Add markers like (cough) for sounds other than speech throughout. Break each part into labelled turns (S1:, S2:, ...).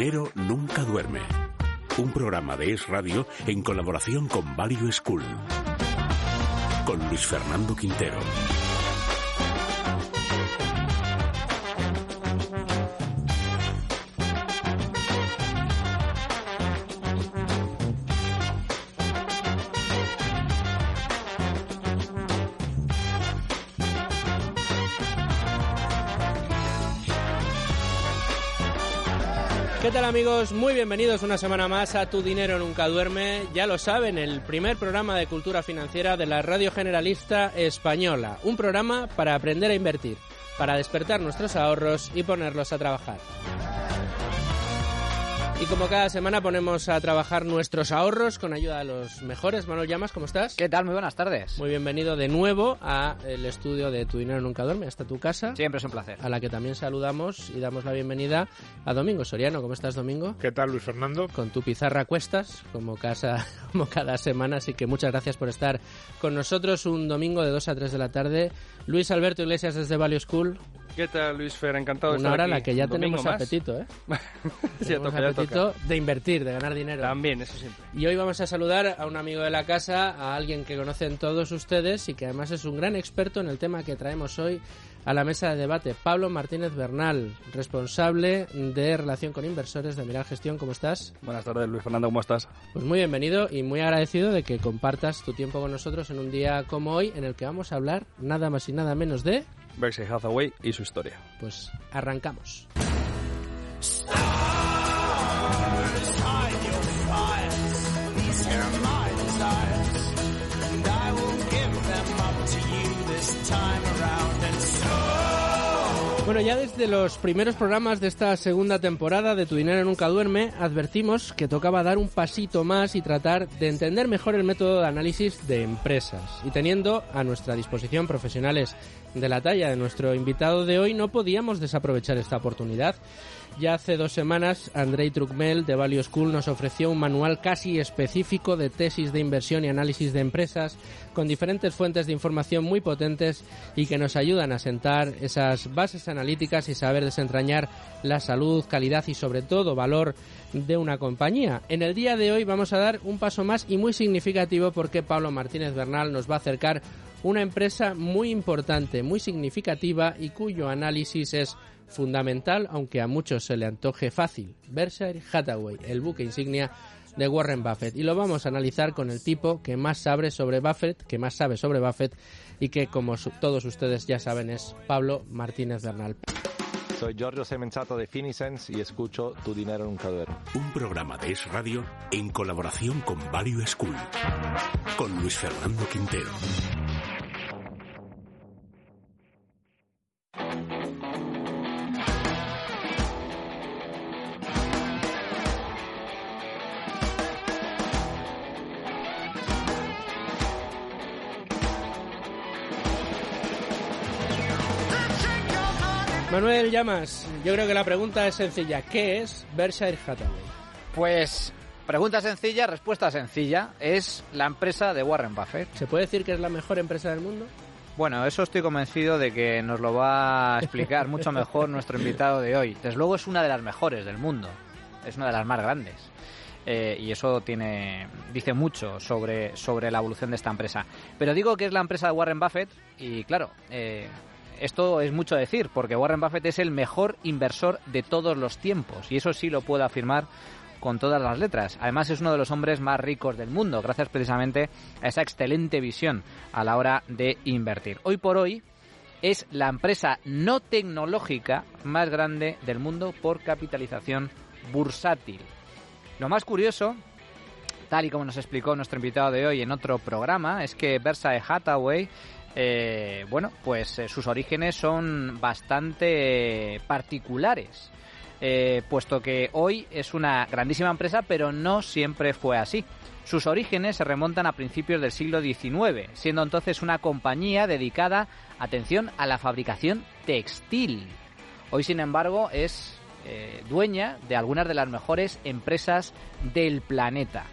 S1: Dinero nunca duerme. Un programa de Es Radio en colaboración con Value School. Con Luis Fernando Quintero.
S2: ¿Qué tal amigos? Muy bienvenidos una semana más a Tu Dinero Nunca Duerme. Ya lo saben, el primer programa de cultura financiera de la Radio Generalista Española. Un programa para aprender a invertir, para despertar nuestros ahorros y ponerlos a trabajar. Y como cada semana ponemos a trabajar nuestros ahorros con ayuda de los mejores. Manuel Llamas, ¿cómo estás?
S3: ¿Qué tal? Muy buenas tardes.
S2: Muy bienvenido de nuevo a el estudio de Tu Dinero Nunca Duerme, hasta tu casa.
S3: Siempre es un placer.
S2: A la que también saludamos y damos la bienvenida a Domingo Soriano. ¿Cómo estás, Domingo?
S4: ¿Qué tal, Luis Fernando?
S2: Con tu pizarra a cuestas, como, casa, (laughs) como cada semana. Así que muchas gracias por estar con nosotros un domingo de 2 a 3 de la tarde. Luis Alberto Iglesias desde Value School.
S5: ¿Qué tal, Luis Fer? Encantado de
S2: Una
S5: estar
S2: hora
S5: aquí.
S2: en la que ya tenemos
S5: más.
S2: apetito, ¿eh? (laughs)
S5: Sí,
S2: Tenemos
S5: toca,
S2: apetito de invertir, de ganar dinero.
S5: También, eso siempre.
S2: Y hoy vamos a saludar a un amigo de la casa, a alguien que conocen todos ustedes y que además es un gran experto en el tema que traemos hoy a la mesa de debate. Pablo Martínez Bernal, responsable de relación con inversores de Mirar Gestión. ¿Cómo estás?
S5: Buenas tardes, Luis Fernando, ¿cómo estás?
S2: Pues muy bienvenido y muy agradecido de que compartas tu tiempo con nosotros en un día como hoy en el que vamos a hablar nada más y nada menos de...
S5: Berkshire Hathaway y su historia.
S2: Pues arrancamos. Bueno, ya desde los primeros programas de esta segunda temporada de Tu Dinero Nunca Duerme, advertimos que tocaba dar un pasito más y tratar de entender mejor el método de análisis de empresas. Y teniendo a nuestra disposición profesionales de la talla de nuestro invitado de hoy, no podíamos desaprovechar esta oportunidad. Ya hace dos semanas, Andrei Trukmel de Value School nos ofreció un manual casi específico de tesis de inversión y análisis de empresas con diferentes fuentes de información muy potentes y que nos ayudan a sentar esas bases analíticas y saber desentrañar la salud, calidad y sobre todo valor de una compañía. En el día de hoy vamos a dar un paso más y muy significativo porque Pablo Martínez Bernal nos va a acercar una empresa muy importante, muy significativa y cuyo análisis es fundamental, aunque a muchos se le antoje fácil. Berkshire Hathaway, el buque insignia de Warren Buffett. Y lo vamos a analizar con el tipo que más sabe sobre Buffett, que más sabe sobre Buffett y que, como todos ustedes ya saben, es Pablo Martínez Bernal.
S6: Soy Giorgio Semenzato de Finicens y escucho Tu Dinero Nunca Duerme.
S1: Un programa de Es Radio en colaboración con Value School. Con Luis Fernando Quintero.
S2: Manuel Llamas, yo creo que la pregunta es sencilla. ¿Qué es Berkshire Hathaway?
S3: Pues, pregunta sencilla, respuesta sencilla. Es la empresa de Warren Buffett.
S2: ¿Se puede decir que es la mejor empresa del mundo?
S3: Bueno, eso estoy convencido de que nos lo va a explicar mucho (laughs) mejor nuestro invitado de hoy. Desde luego es una de las mejores del mundo. Es una de las más grandes. Eh, y eso tiene dice mucho sobre, sobre la evolución de esta empresa. Pero digo que es la empresa de Warren Buffett y claro, eh, esto es mucho decir, porque Warren Buffett es el mejor inversor de todos los tiempos, y eso sí lo puedo afirmar con todas las letras. Además es uno de los hombres más ricos del mundo, gracias precisamente a esa excelente visión a la hora de invertir. Hoy por hoy es la empresa no tecnológica más grande del mundo por capitalización bursátil. Lo más curioso, tal y como nos explicó nuestro invitado de hoy en otro programa, es que Berkshire Hathaway eh, bueno, pues eh, sus orígenes son bastante particulares, eh, puesto que hoy es una grandísima empresa, pero no siempre fue así. Sus orígenes se remontan a principios del siglo XIX, siendo entonces una compañía dedicada, atención, a la fabricación textil. Hoy, sin embargo, es dueña de algunas de las mejores empresas del planeta.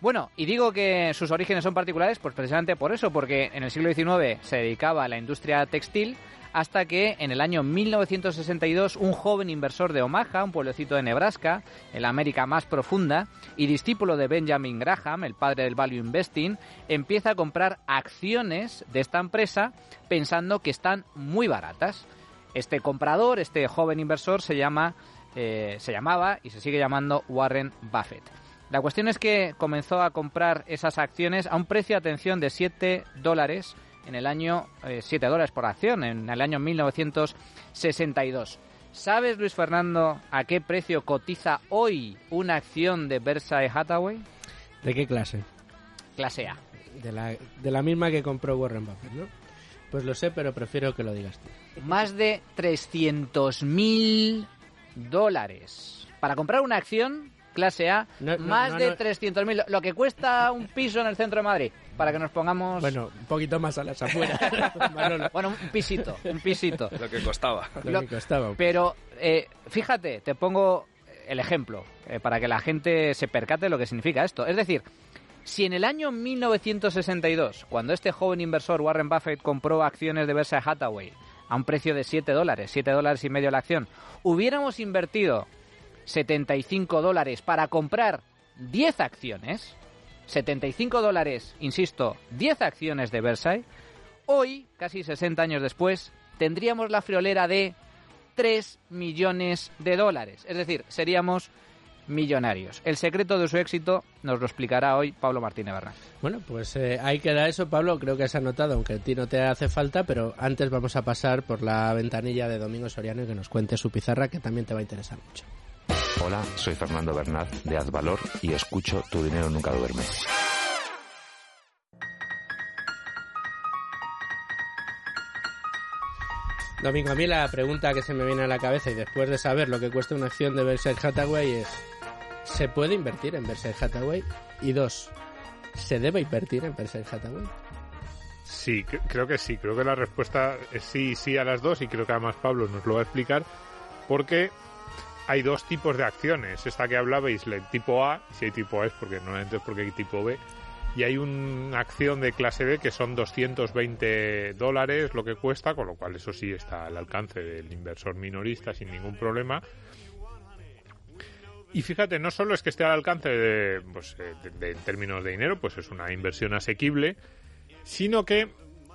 S3: Bueno, y digo que sus orígenes son particulares, pues precisamente por eso, porque en el siglo XIX se dedicaba a la industria textil hasta que en el año 1962 un joven inversor de Omaha, un pueblecito de Nebraska, en la América más profunda, y discípulo de Benjamin Graham, el padre del value investing, empieza a comprar acciones de esta empresa pensando que están muy baratas. Este comprador, este joven inversor, se llama, eh, se llamaba y se sigue llamando Warren Buffett. La cuestión es que comenzó a comprar esas acciones a un precio, atención, de 7 dólares en el año, 7 eh, dólares por acción, en el año 1962. ¿Sabes, Luis Fernando, a qué precio cotiza hoy una acción de Berkshire Hathaway?
S2: ¿De qué clase?
S3: Clase A.
S2: De la, de la misma que compró Warren Buffett, ¿no? Pues lo sé, pero prefiero que lo digas tú.
S3: Más de 300.000 dólares. Para comprar una acción clase A, más de 300.000, lo que cuesta un piso en el centro de Madrid, para que nos pongamos...
S2: Bueno, un poquito más a las afueras. (laughs)
S3: bueno, un pisito, un pisito. (laughs)
S5: Lo que costaba.
S2: Lo, que costaba.
S3: Pero, eh, fíjate, te pongo el ejemplo, eh, para que la gente se percate lo que significa esto. Es decir, si en el año 1962, cuando este joven inversor Warren Buffett compró acciones de Berkshire Hathaway a un precio de 7 dólares, 7 dólares y medio la acción, hubiéramos invertido 75 dólares para comprar 10 acciones, 75 dólares, insisto, 10 acciones de Versailles, hoy, casi 60 años después, tendríamos la friolera de 3 millones de dólares. Es decir, seríamos millonarios. El secreto de su éxito nos lo explicará hoy Pablo Martínez Bernal.
S2: Bueno, pues eh, ahí queda eso, Pablo. Creo que has anotado, aunque a ti no te hace falta, pero antes vamos a pasar por la ventanilla de Domingo Soriano y que nos cuente su pizarra, que también te va a interesar mucho.
S4: Hola, soy Fernando Bernat de Advalor y escucho Tu dinero nunca duerme.
S2: Domingo, a mí la pregunta que se me viene a la cabeza y después de saber lo que cuesta una acción de Berkshire Hathaway es ¿se puede invertir en Berkshire Hathaway? Y dos, ¿se debe invertir en Berkshire Hathaway?
S7: Sí, creo que sí. Creo que la respuesta es sí, sí a las dos y creo que además Pablo nos lo va a explicar porque hay dos tipos de acciones. Esta que hablabais, el tipo A, si hay tipo A es porque no es porque hay tipo B. Y hay una acción de clase B que son 220 dólares lo que cuesta, con lo cual eso sí está al alcance del inversor minorista sin ningún problema. Y fíjate, no solo es que esté al alcance de, pues, eh, en términos de dinero, pues es una inversión asequible, sino que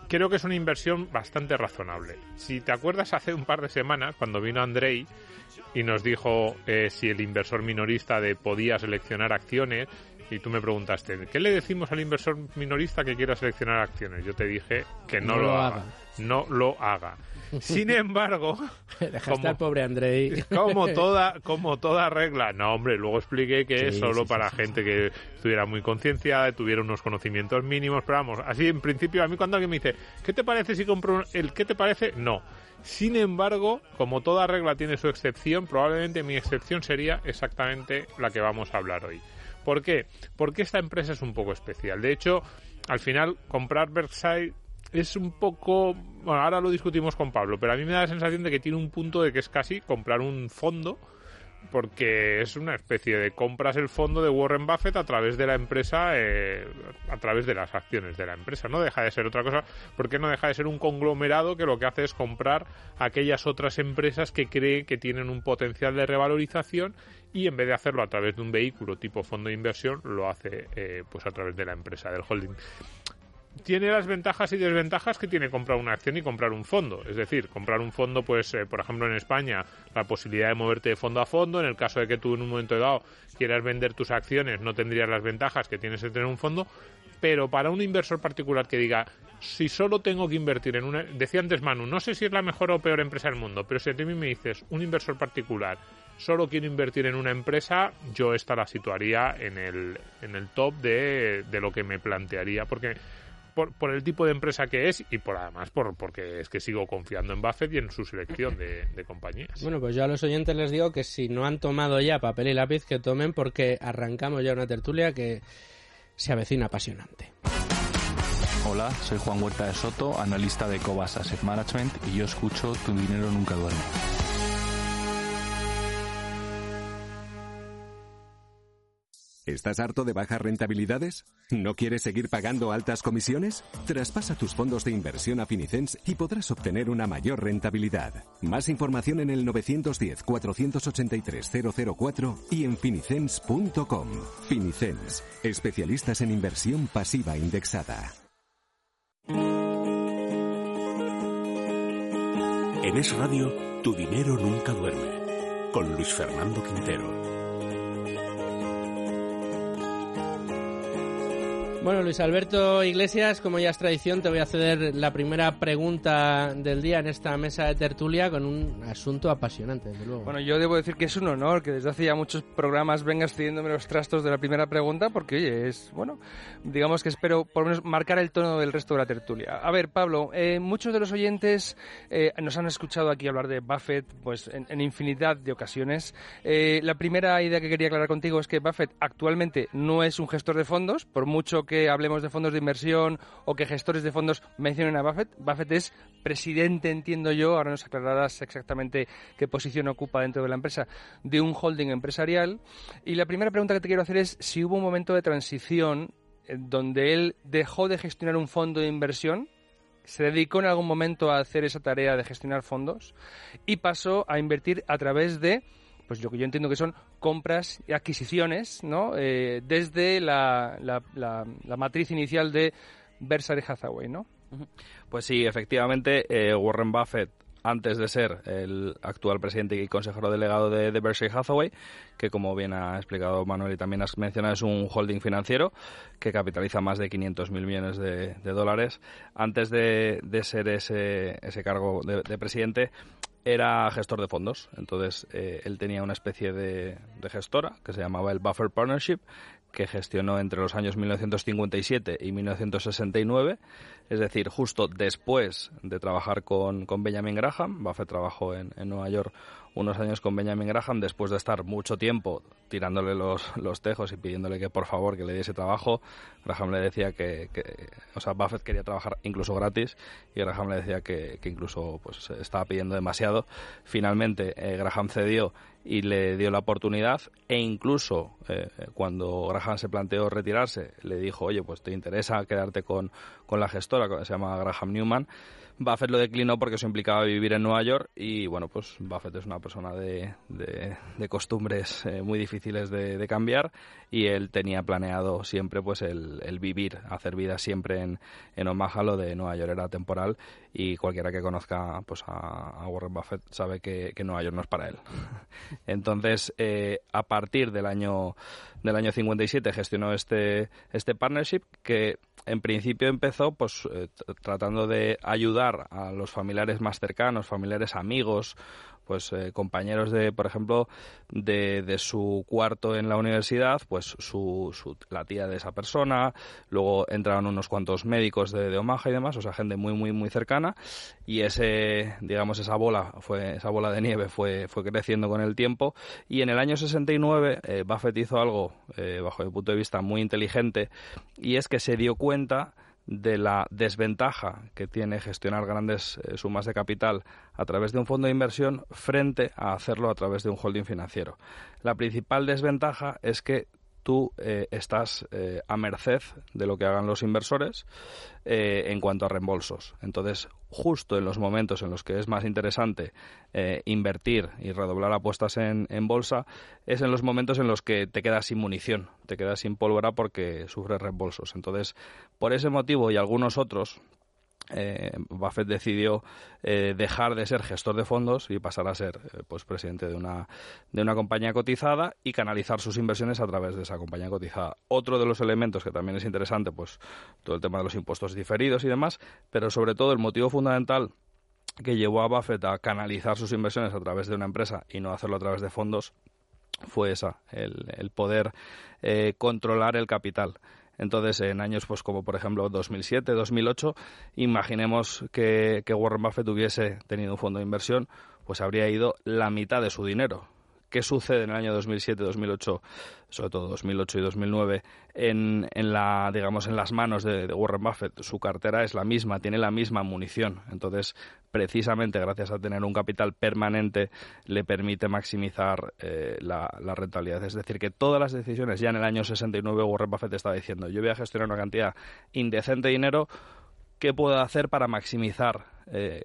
S7: creo que es una inversión bastante razonable. Si te acuerdas hace un par de semanas, cuando vino Andrei y nos dijo eh, si el inversor minorista de podía seleccionar acciones y tú me preguntaste, ¿qué le decimos al inversor minorista que quiera seleccionar acciones? Yo te dije que no, lo, haga. No lo haga. (laughs) Sin embargo,
S2: como, al pobre Andrei.
S7: Como (laughs) toda, como toda regla. No, hombre, luego expliqué que es solo para gente que estuviera muy concienciada, tuviera unos conocimientos mínimos, pero vamos, así en principio a mí cuando alguien me dice, ¿qué te parece si compro el qué te parece? No. Sin embargo, como toda regla tiene su excepción, probablemente mi excepción sería exactamente la que vamos a hablar hoy. ¿Por qué? Porque esta empresa es un poco especial. De hecho, al final, comprar Berkshire es un poco... Bueno, ahora lo discutimos con Pablo, pero a mí me da la sensación de que tiene un punto de que es casi comprar un fondo porque es una especie de compras el fondo de Warren Buffett a través de la empresa, eh, a través de las acciones de la empresa. No deja de ser otra cosa, porque no deja de ser un conglomerado que lo que hace es comprar aquellas otras empresas que cree que tienen un potencial de revalorización y en vez de hacerlo a través de un vehículo tipo fondo de inversión, lo hace eh, pues a través de la empresa, del holding. Tiene las ventajas y desventajas que tiene comprar una acción y comprar un fondo. Es decir, comprar un fondo, pues, eh, por ejemplo, en España, la posibilidad de moverte de fondo a fondo. En el caso de que tú en un momento dado quieras vender tus acciones, no tendrías las ventajas que tienes de tener un fondo. Pero para un inversor particular que diga, si solo tengo que invertir en una. Decía antes Manu, no sé si es la mejor o peor empresa del mundo, pero si a ti me dices, un inversor particular, solo quiero invertir en una empresa, yo esta la situaría en el, en el top de, de lo que me plantearía. Porque por, por, el tipo de empresa que es y por además por porque es que sigo confiando en Buffett y en su selección de, de, compañías.
S2: Bueno, pues yo a los oyentes les digo que si no han tomado ya papel y lápiz, que tomen porque arrancamos ya una tertulia que se avecina apasionante.
S8: Hola, soy Juan Huerta de Soto, analista de Cobas Asset Management y yo escucho Tu dinero nunca duerme.
S9: ¿Estás harto de bajas rentabilidades? ¿No quieres seguir pagando altas comisiones? Traspasa tus fondos de inversión a Finicens y podrás obtener una mayor rentabilidad. Más información en el 910-483-004 y en finicens.com. Finicens, especialistas en inversión pasiva indexada.
S1: En Es Radio, tu dinero nunca duerme. Con Luis Fernando Quintero.
S2: Bueno, Luis Alberto Iglesias, como ya es tradición, te voy a ceder la primera pregunta del día en esta mesa de tertulia con un asunto apasionante, desde luego.
S5: Bueno, yo debo decir que es un honor que desde hace ya muchos programas vengas cediéndome los trastos de la primera pregunta, porque, oye, es, bueno, digamos que espero por lo menos marcar el tono del resto de la tertulia. A ver, Pablo, eh, muchos de los oyentes eh, nos han escuchado aquí hablar de Buffett pues en, infinidad de ocasiones. Eh, la primera idea que quería aclarar contigo es que Buffett actualmente no es un gestor de fondos, por mucho que que hablemos de fondos de inversión o que gestores de fondos mencionen a Buffett. Buffett es presidente, entiendo yo, ahora nos aclararás exactamente qué posición ocupa dentro de la empresa, de un holding empresarial. Y la primera pregunta que te quiero hacer es si hubo un momento de transición donde él dejó de gestionar un fondo de inversión, se dedicó en algún momento a hacer esa tarea de gestionar fondos y pasó a invertir a través de pues lo que yo entiendo que son compras y adquisiciones, ¿no? Eh, desde la, matriz inicial de Berkshire Hathaway, ¿no?
S10: Pues sí, efectivamente, eh, Warren Buffett antes de ser el actual presidente y consejero delegado de, de, Berkshire Hathaway, que como bien ha explicado Manuel y también has mencionado, es un holding financiero que capitaliza más de 500 mil millones de, dólares. Antes de, ser ese, cargo de, presidente, era gestor de fondos. Entonces, eh, él tenía una especie de, gestora que se llamaba el Buffer Partnership, que gestionó entre los años 1957 y 1969, es decir, justo después de trabajar con, con Benjamin Graham. Buffett trabajó en, en Nueva York unos años con Benjamin Graham después de estar mucho tiempo tirándole los, los tejos y pidiéndole que por favor que le diese trabajo. Graham le decía que, que o sea, Buffett quería trabajar incluso gratis y Graham le decía que, que incluso pues estaba pidiendo demasiado. Finalmente eh, Graham cedió y le dio la oportunidad e incluso eh, cuando Graham se planteó retirarse le dijo oye pues te interesa quedarte con, con la gestora que se llama Graham Newman Buffett lo declinó porque eso implicaba vivir en Nueva York y bueno, pues Buffett es una persona de, de, costumbres eh, muy difíciles de, de, cambiar y él tenía planeado siempre pues el, el vivir, hacer vida siempre en, en, Omaha, lo de Nueva York era temporal y cualquiera que conozca pues a, Warren Buffett sabe que, que, Nueva York no es para él. (laughs) Entonces, eh, a partir del año del año 57 gestionó este este partnership que en principio empezó pues eh, tratando de ayudar a los familiares más cercanos, familiares amigos, pues eh, compañeros de, por ejemplo, de, de, su cuarto en la universidad, pues su, la tía de esa persona, luego entraron unos cuantos médicos de, de, Omaha y demás, o sea, gente muy, muy, muy cercana, y ese, digamos, esa bola, fue, esa bola de nieve fue, fue creciendo con el tiempo, y en el año 69 eh, Buffett hizo algo, eh, bajo mi punto de vista, muy inteligente, y es que se dio cuenta de la desventaja que tiene gestionar grandes eh, sumas de capital a través de un fondo de inversión frente a hacerlo a través de un holding financiero. La principal desventaja es que tú eh, estás eh, a merced de lo que hagan los inversores eh, en cuanto a reembolsos. Entonces, justo en los momentos en los que es más interesante invertir y redoblar apuestas en, en, bolsa, es en los momentos en los que te quedas sin munición, te quedas sin pólvora porque sufres reembolsos. Entonces, por ese motivo y algunos otros, eh, Buffett decidió eh, dejar de ser gestor de fondos y pasar a ser eh, pues presidente de una de una compañía cotizada y canalizar sus inversiones a través de esa compañía cotizada. Otro de los elementos que también es interesante, pues todo el tema de los impuestos diferidos y demás, pero sobre todo el motivo fundamental que llevó a Buffett a canalizar sus inversiones a través de una empresa y no hacerlo a través de fondos fue esa, el, poder controlar el capital. Entonces, en años pues como por ejemplo 2007, 2008, imaginemos que, que Warren Buffett hubiese tenido un fondo de inversión, pues habría ido la mitad de su dinero qué sucede en el año 2007, 2008, sobre todo 2008 y 2009, en, en, la, digamos, en las manos de, Warren Buffett. Su cartera es la misma, tiene la misma munición. Entonces, precisamente gracias a tener un capital permanente, le permite maximizar eh, la, rentabilidad. Es decir, que todas las decisiones, ya en el año 69, Warren Buffett estaba diciendo, yo voy a gestionar una cantidad indecente de dinero, ¿qué puedo hacer para maximizar eh,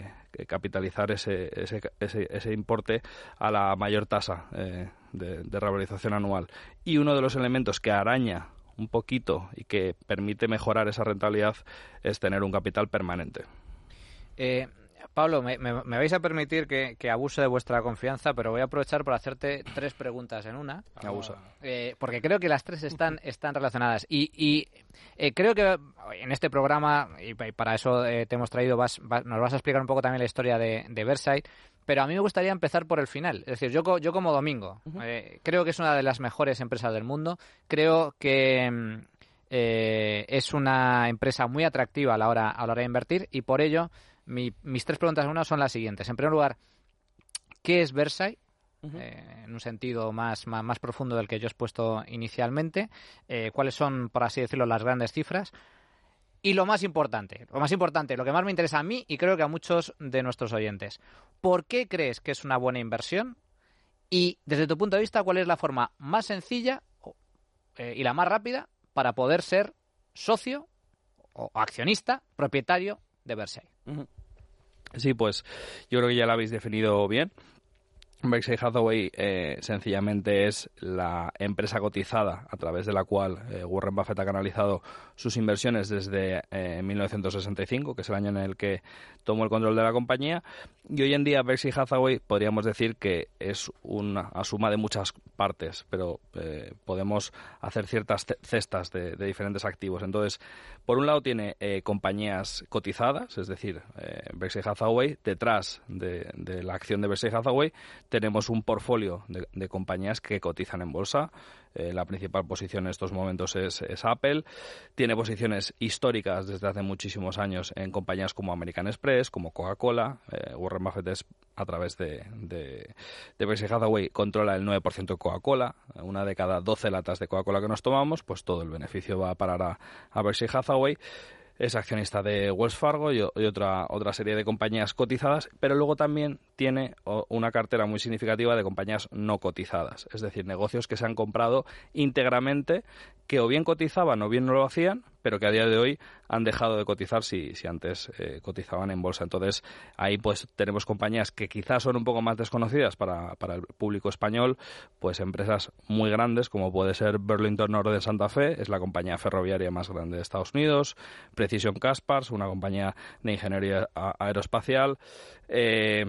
S10: capitalizar ese, ese, ese, importe a la mayor tasa eh, de, de revalorización anual. Y uno de los elementos que araña un poquito y que permite mejorar esa rentabilidad es tener un capital permanente.
S3: Eh, Pablo, me, vais a permitir que, abuse de vuestra confianza, pero voy a aprovechar para hacerte tres preguntas en una.
S10: Abusa.
S3: Eh, porque creo que las tres están, (laughs) están relacionadas. Y, eh, creo que en este programa, y para eso eh, te hemos traído, vas, nos vas a explicar un poco también la historia de, de Versailles. Pero a mí me gustaría empezar por el final. Es decir, yo, yo como Domingo, creo que es una de las mejores empresas del mundo. Creo que es una empresa muy atractiva a la hora, a la hora de invertir y por ello mis tres preguntas en una son las siguientes. En primer lugar, ¿qué es Versailles? Eh, en un sentido más, más, profundo del que yo he expuesto inicialmente. Eh, ¿Cuáles son, por así decirlo, las grandes cifras? Y lo más importante, lo más importante, lo que más me interesa a mí y creo que a muchos de nuestros oyentes. ¿Por qué crees que es una buena inversión? Y desde tu punto de vista, ¿cuál es la forma más sencilla eh, y la más rápida para poder ser socio o accionista, propietario de Versailles?
S10: Sí, pues yo creo que ya lo habéis definido bien. Berkshire Hathaway eh, sencillamente es la empresa cotizada a través de la cual eh, Warren Buffett ha canalizado sus inversiones desde 1965, eh, que es el año en el que tomó el control de la compañía. Y hoy en día Berkshire Hathaway podríamos decir que es una suma de muchas partes, pero podemos hacer ciertas cestas de, diferentes activos. Entonces, por un lado tiene compañías cotizadas, es decir, Berkshire Hathaway, detrás de, de la acción de Berkshire Hathaway tenemos un portfolio de, compañías que cotizan en bolsa. Eh, la principal posición en estos momentos es, Apple. Tiene posiciones históricas desde hace muchísimos años en compañías como American Express, como Coca-Cola. Eh, Warren Buffett es, a través de, de, Berkshire Hathaway controla el 9% de Coca-Cola. Una de cada 12 latas de Coca-Cola que nos tomamos, pues todo el beneficio va a parar a, a Hathaway es accionista de Wells Fargo y, otra, otra serie de compañías cotizadas, pero luego también tiene una cartera muy significativa de compañías no cotizadas, es decir, negocios que se han comprado íntegramente, que o bien cotizaban o bien no lo hacían, pero que a día de hoy han dejado de cotizar si, si antes eh, cotizaban en bolsa. Entonces, ahí pues tenemos compañías que quizás son un poco más desconocidas para, para el público español, pues empresas muy grandes como puede ser Burlington Northern Santa Fe, es la compañía ferroviaria más grande de Estados Unidos, Precision Caspars, una compañía de ingeniería aeroespacial, eh,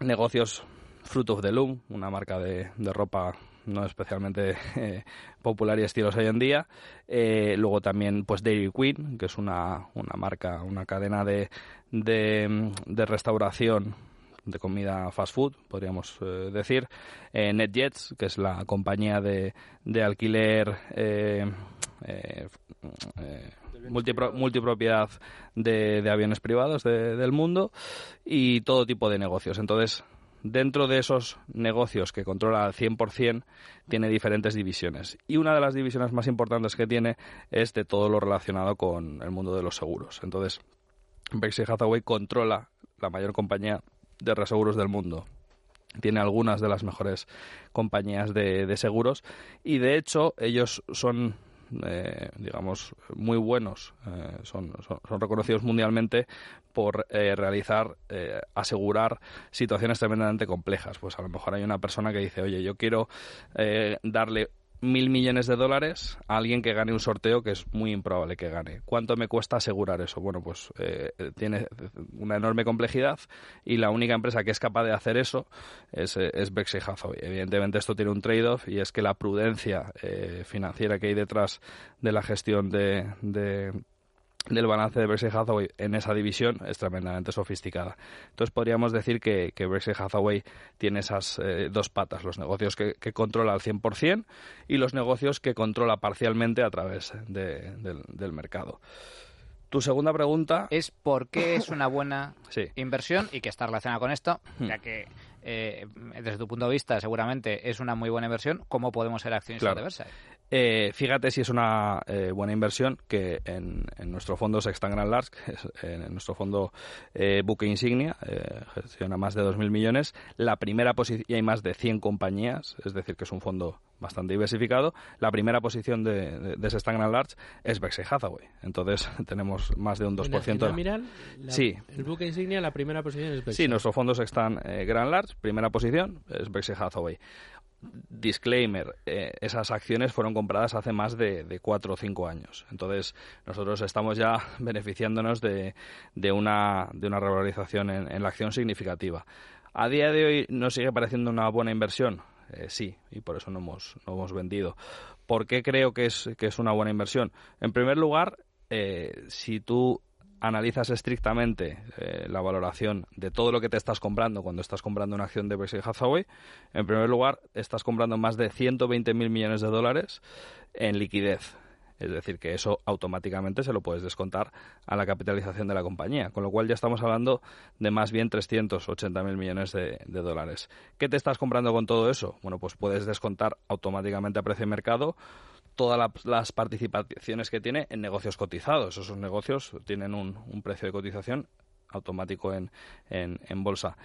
S10: negocios Fruit of the Loom, una marca de, de ropa no especialmente (laughs) eh, popular y estilos hoy en día. Eh, luego también pues Dairy Queen, que es una, una marca, una cadena de, de, restauración de comida fast food, podríamos eh, decir. NetJets, que es la compañía de, de alquiler multipropiedad de, de, aviones privados del mundo y todo tipo de negocios. Entonces, dentro de esos negocios que controla al 100%, tiene diferentes divisiones. Y una de las divisiones más importantes que tiene es de todo lo relacionado con el mundo de los seguros. Entonces, Berkshire Hathaway controla la mayor compañía de reseguros del mundo. tiene algunas de las mejores compañías de, seguros y de hecho ellos son eh, digamos muy buenos eh, son, son, reconocidos mundialmente por eh, realizar asegurar situaciones tremendamente complejas. Pues a lo mejor hay una persona que dice oye yo quiero darle mil millones de dólares a alguien que gane un sorteo que es muy improbable que gane. ¿Cuánto me cuesta asegurar eso? Bueno, pues eh, tiene una enorme complejidad y la única empresa que es capaz de hacer eso es, eh, es Berkshire. Evidentemente esto tiene un trade-off y es que la prudencia eh, financiera que hay detrás de la gestión de del balance de Berkshire Hathaway en esa división es tremendamente sofisticada. Entonces podríamos decir que, que Berkshire Hathaway tiene esas eh, dos patas, los negocios que, controla al 100% y los negocios que controla parcialmente a través del, mercado. Tu segunda pregunta
S3: es por qué es una buena inversión y que está relacionada con esto, hmm. ya que eh, desde tu punto de vista seguramente es una muy buena inversión, ¿cómo podemos ser accionistas de Versailles?
S10: Eh, fíjate si es una eh, buena inversión que en, nuestro fondo Sextan Grand Large, en nuestro fondo eh, buque insignia, gestiona más de 2.000 millones. La primera posición, y hay más de 100 compañías, es decir, que es un fondo bastante diversificado. La primera posición de, de, Grand Large es Berkshire Hathaway. Entonces (laughs) tenemos más de un 2%.
S2: Miral, sí. El buque insignia, la primera posición es Berkshire.
S10: Sí, nuestro fondo Sextan Grand Large, primera posición es Berkshire Hathaway disclaimer, eh, esas acciones fueron compradas hace más de, cuatro o cinco años. Entonces, nosotros estamos ya (laughs) beneficiándonos de, de, una, de una revalorización en, la acción significativa. A día de hoy nos sigue pareciendo una buena inversión. Eh, sí, y por eso no hemos, no hemos vendido. ¿Por qué creo que es, que es una buena inversión? En primer lugar, eh, si tú analizas estrictamente eh, la valoración de todo lo que te estás comprando cuando estás comprando una acción de Berkshire Hathaway, en primer lugar, estás comprando más de 120.000 millones de dólares en liquidez. Es decir, que eso automáticamente se lo puedes descontar a la capitalización de la compañía, con lo cual ya estamos hablando de más bien 380.000 millones de, de dólares. ¿Qué te estás comprando con todo eso? Bueno, pues puedes descontar automáticamente a precio de mercado todas las participaciones que tiene en negocios cotizados. Esos negocios tienen un, precio de cotización automático en, en, bolsa.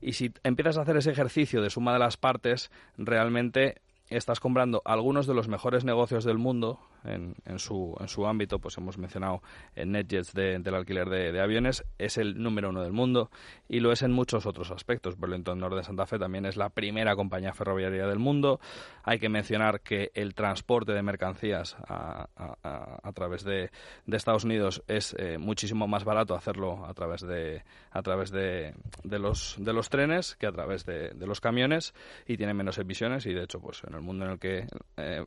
S10: Y si empiezas a hacer ese ejercicio de suma de las partes, realmente estás comprando algunos de los mejores negocios del mundo en, en, su, en su ámbito, pues hemos mencionado en NetJets del alquiler de, aviones, es el número uno del mundo y lo es en muchos otros aspectos. Burlington Northern Santa Fe también es la primera compañía ferroviaria del mundo. Hay que mencionar que el transporte de mercancías a, a, través de, de, Estados Unidos es eh, muchísimo más barato hacerlo a través de, a través de, de, los, de los trenes que a través de, de los camiones y tiene menos emisiones y de hecho pues en el mundo en el que eh,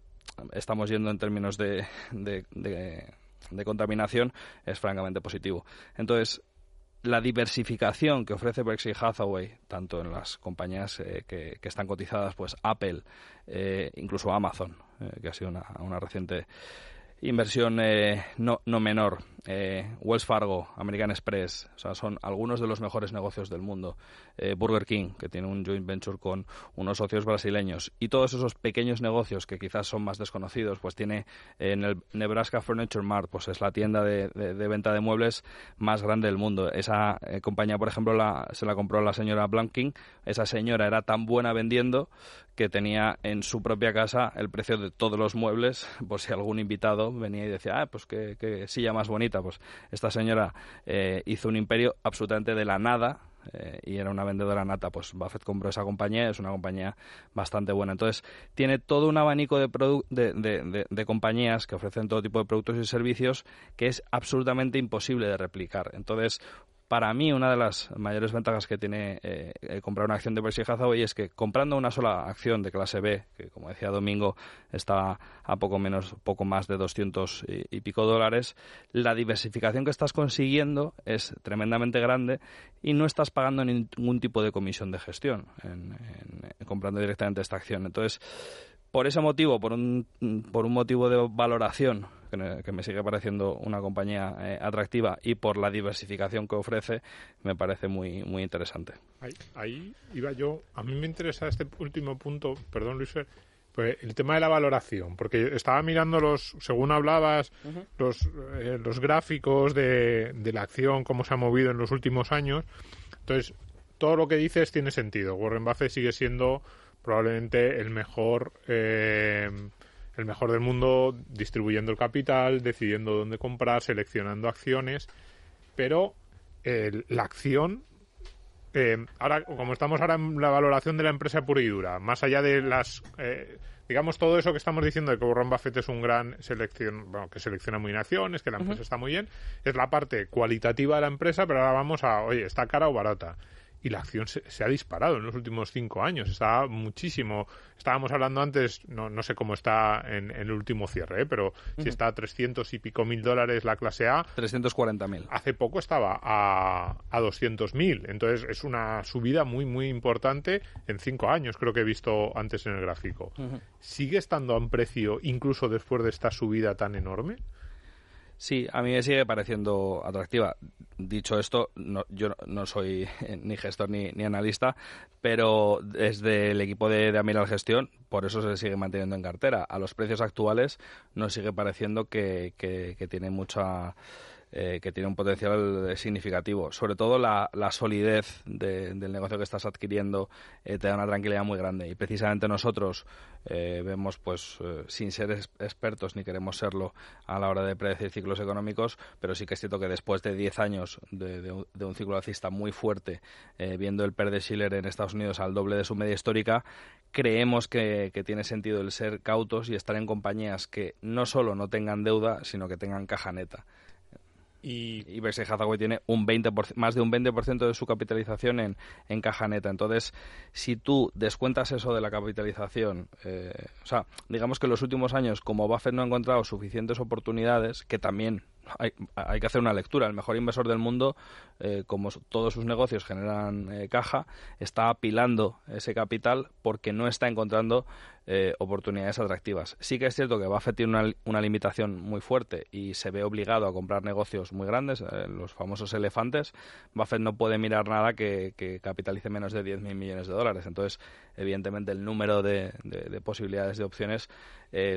S10: estamos yendo en términos de, de, contaminación es francamente positivo. Entonces, la diversificación que ofrece Berkshire Hathaway, tanto en las compañías eh, que, están cotizadas, pues Apple, eh, incluso Amazon, eh, que ha sido una, una reciente inversión no, no menor, Wells Fargo, American Express, o sea, son algunos de los mejores negocios del mundo. Eh, Burger King, que tiene un joint venture con unos socios brasileños, y todos esos pequeños negocios que quizás son más desconocidos, pues tiene en el Nebraska Furniture Mart, pues es la tienda de, venta de muebles más grande del mundo. Esa eh, compañía, por ejemplo, la, se la compró la señora Blanking. Esa señora era tan buena vendiendo que tenía en su propia casa el precio de todos los muebles, (laughs) por si algún invitado venía y decía, ah, pues qué, silla más bonita. Pues esta señora eh, hizo un imperio absolutamente de la nada, eh, y era una vendedora nata, pues Buffett compró esa compañía, es una compañía bastante buena. Entonces, tiene todo un abanico de, de, de, compañías que ofrecen todo tipo de productos y servicios que es absolutamente imposible de replicar. Entonces, para mí una de las mayores ventajas que tiene eh, comprar una acción de Berkshire Hathaway es que comprando una sola acción de clase B, que como decía Domingo está a poco menos, poco más de 200 y, pico dólares, la diversificación que estás consiguiendo es tremendamente grande y no estás pagando ningún tipo de comisión de gestión en comprando directamente esta acción. Entonces, por ese motivo, por un, por un motivo de valoración que, me sigue pareciendo una compañía eh, atractiva y por la diversificación que ofrece, me parece muy, muy interesante.
S7: Ahí, iba yo. A mí me interesa este último punto, perdón Luis, pues el tema de la valoración, porque estaba mirando los, según hablabas, los, eh, los gráficos de, de la acción, cómo se ha movido en los últimos años. Entonces, todo lo que dices tiene sentido. Warren Buffett sigue siendo probablemente el mejor eh, el mejor del mundo distribuyendo el capital, decidiendo dónde comprar, seleccionando acciones, pero la acción eh, ahora como estamos ahora en la valoración de la empresa pura y dura, más allá de las eh, digamos todo eso que estamos diciendo de que Warren Buffett es un gran selección, bueno, que selecciona muy bien acciones, que la empresa está muy bien, es la parte cualitativa de la empresa, pero ahora vamos a, oye, está cara o barata y la acción se, ha disparado en los últimos cinco años. Está muchísimo. Estábamos hablando antes, no, no sé cómo está en, el último cierre, ¿eh? pero si está a 300 y pico mil dólares la clase A.
S10: 340 mil.
S7: Hace poco estaba a, a 200 mil. Entonces es una subida muy, muy importante en cinco años, creo que he visto antes en el gráfico. ¿Sigue estando a un precio incluso después de esta subida tan enorme?
S10: Sí, a mí me sigue pareciendo atractiva. Dicho esto, yo no soy (laughs) ni gestor ni, analista, pero desde el equipo de, de Amiral Gestión, por eso se sigue manteniendo en cartera. A los precios actuales nos sigue pareciendo que, que tiene mucha eh, que tiene un potencial significativo. Sobre todo la, solidez del negocio que estás adquiriendo eh, te da una tranquilidad muy grande. Y precisamente nosotros eh, vemos, pues, sin ser expertos ni queremos serlo a la hora de predecir ciclos económicos, pero sí que es cierto que después de 10 años de, un, ciclo alcista muy fuerte, viendo el PER de Schiller en Estados Unidos al doble de su media histórica, creemos que, que, tiene sentido el ser cautos y estar en compañías que no solo no tengan deuda, sino que tengan caja neta. Y, y Berkshire Hathaway tiene un 20 más de un 20% de su capitalización en, en, caja neta. Entonces, si tú descuentas eso de la capitalización, eh, o sea, digamos que en los últimos años, como Buffett no ha encontrado suficientes oportunidades, que también hay, hay, que hacer una lectura. El mejor inversor del mundo, eh, como todos sus negocios generan eh, caja, está apilando ese capital porque no está encontrando eh, oportunidades atractivas. Sí que es cierto que Buffett tiene una, una, limitación muy fuerte y se ve obligado a comprar negocios muy grandes, los famosos elefantes. Buffett no puede mirar nada que, capitalice menos de 10.000 millones de dólares. Entonces, evidentemente, el número de, de posibilidades de opciones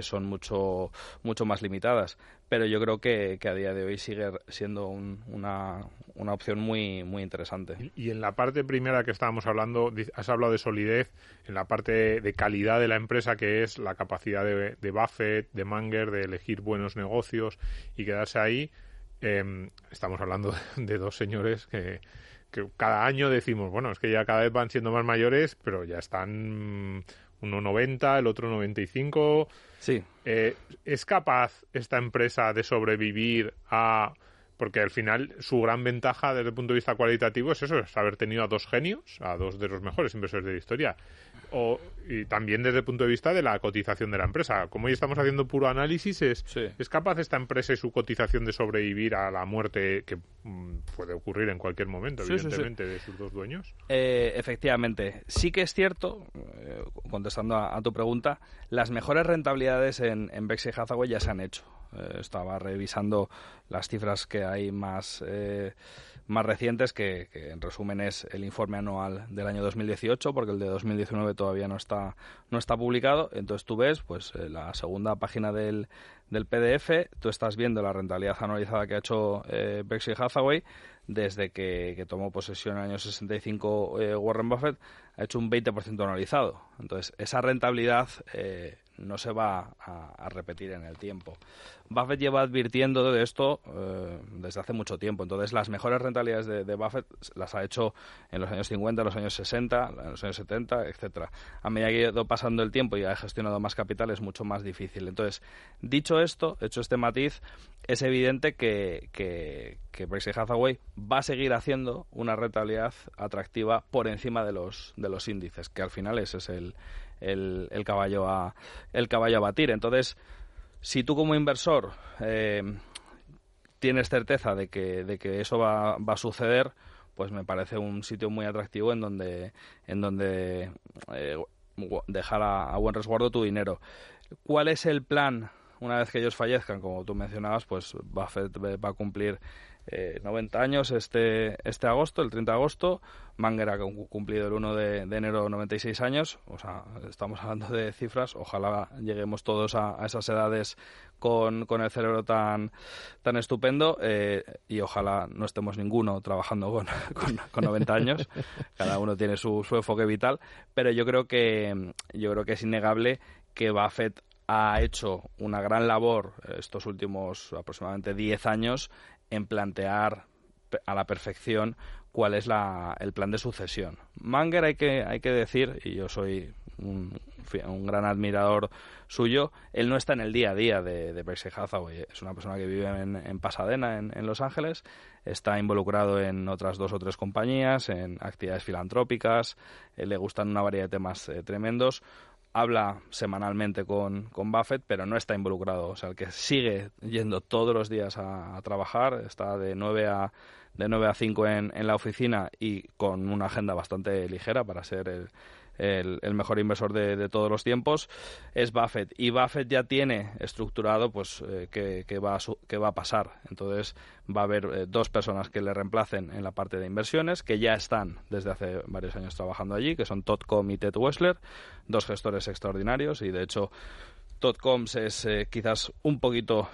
S10: son mucho, mucho más limitadas pero yo creo que, a día de hoy sigue siendo una, una, opción muy, muy interesante.
S7: Y, en la parte primera que estábamos hablando, has hablado de solidez, en la parte de calidad de la empresa, que es la capacidad de, de Buffett, de Manger, de elegir buenos negocios y quedarse ahí. Em, estamos hablando (laughs) de dos señores que, que cada año decimos, bueno, es que ya cada vez van siendo más mayores, pero ya están uno 90, el otro 95.
S10: Sí.
S7: Eh, ¿Es capaz esta empresa de sobrevivir a porque al final su gran ventaja desde el punto de vista cualitativo es eso, es haber tenido a dos genios, a dos de los mejores inversores de la historia. O, y también desde el punto de vista de la cotización de la empresa. Como hoy estamos haciendo puro análisis, ¿es, ¿es capaz esta empresa y su cotización de sobrevivir a la muerte que mm, puede ocurrir en cualquier momento, evidentemente, de sus dos dueños?
S10: Eh, efectivamente. Sí que es cierto, eh, contestando a, tu pregunta, las mejores rentabilidades en, en Berkshire Hathaway ya se han hecho. Eh, estaba revisando las cifras que hay más, eh, más recientes, que, en resumen es el informe anual del año 2018, porque el de 2019 todavía no está, no está publicado. Entonces tú ves pues eh, la segunda página del, del PDF, tú estás viendo la rentabilidad anualizada que ha hecho eh, Berkshire Hathaway desde que, tomó posesión en el año 65 Warren Buffett, ha hecho un 20% anualizado. Entonces, esa rentabilidad no se va a, repetir en el tiempo. Buffett lleva advirtiendo de esto eh, desde hace mucho tiempo. Entonces, las mejores rentabilidades de, Buffett las ha hecho en los años 50, en los años 60, en los años 70, etcétera. A medida que ha ido pasando el tiempo y ha gestionado más capital, es mucho más difícil. Entonces, dicho esto, hecho este matiz, es evidente que, que, que Berkshire Hathaway va a seguir haciendo una rentabilidad atractiva por encima de los, de los índices, que al final ese es el, el, el, caballo a, el caballo a batir. Entonces, si tú como inversor eh, tienes certeza de que, de que eso va, va, a suceder, pues me parece un sitio muy atractivo en donde, en donde eh, dejar a, buen resguardo tu dinero. ¿Cuál es el plan una vez que ellos fallezcan? Como tú mencionabas, pues Buffett va a cumplir 90 años este, este agosto, el 30 de agosto. Manger ha cumplido el 1 de, enero 96 años. O sea, estamos hablando de cifras. Ojalá lleguemos todos a, esas edades con, con, el cerebro tan, tan estupendo eh, y ojalá no estemos ninguno trabajando con, (laughs) con, 90 años. Cada uno tiene su, su enfoque vital. Pero yo creo que, yo creo que es innegable que Buffett ha hecho una gran labor estos últimos aproximadamente 10 años en plantear a la perfección cuál es la, el plan de sucesión. Manger hay que, hay que decir, y yo soy un, un, gran admirador suyo, él no está en el día a día de, de Berkshire Hathaway. Es una persona que vive en, Pasadena, en, Los Ángeles, está involucrado en otras dos o tres compañías, en actividades filantrópicas, eh, le gustan una variedad de temas eh, tremendos habla semanalmente con, con, Buffett, pero no está involucrado. O sea, el que sigue yendo todos los días a, trabajar, está de 9 a, de 9 a 5 en, en, la oficina y con una agenda bastante ligera para ser el, el, mejor inversor de, todos los tiempos, es Buffett. Y Buffett ya tiene estructurado pues eh, qué, va a va a pasar. Entonces va a haber eh, dos personas que le reemplacen en la parte de inversiones, que ya están desde hace varios años trabajando allí, que son Todd Com y Ted Wessler, dos gestores extraordinarios y de hecho Todd es eh, quizás un poquito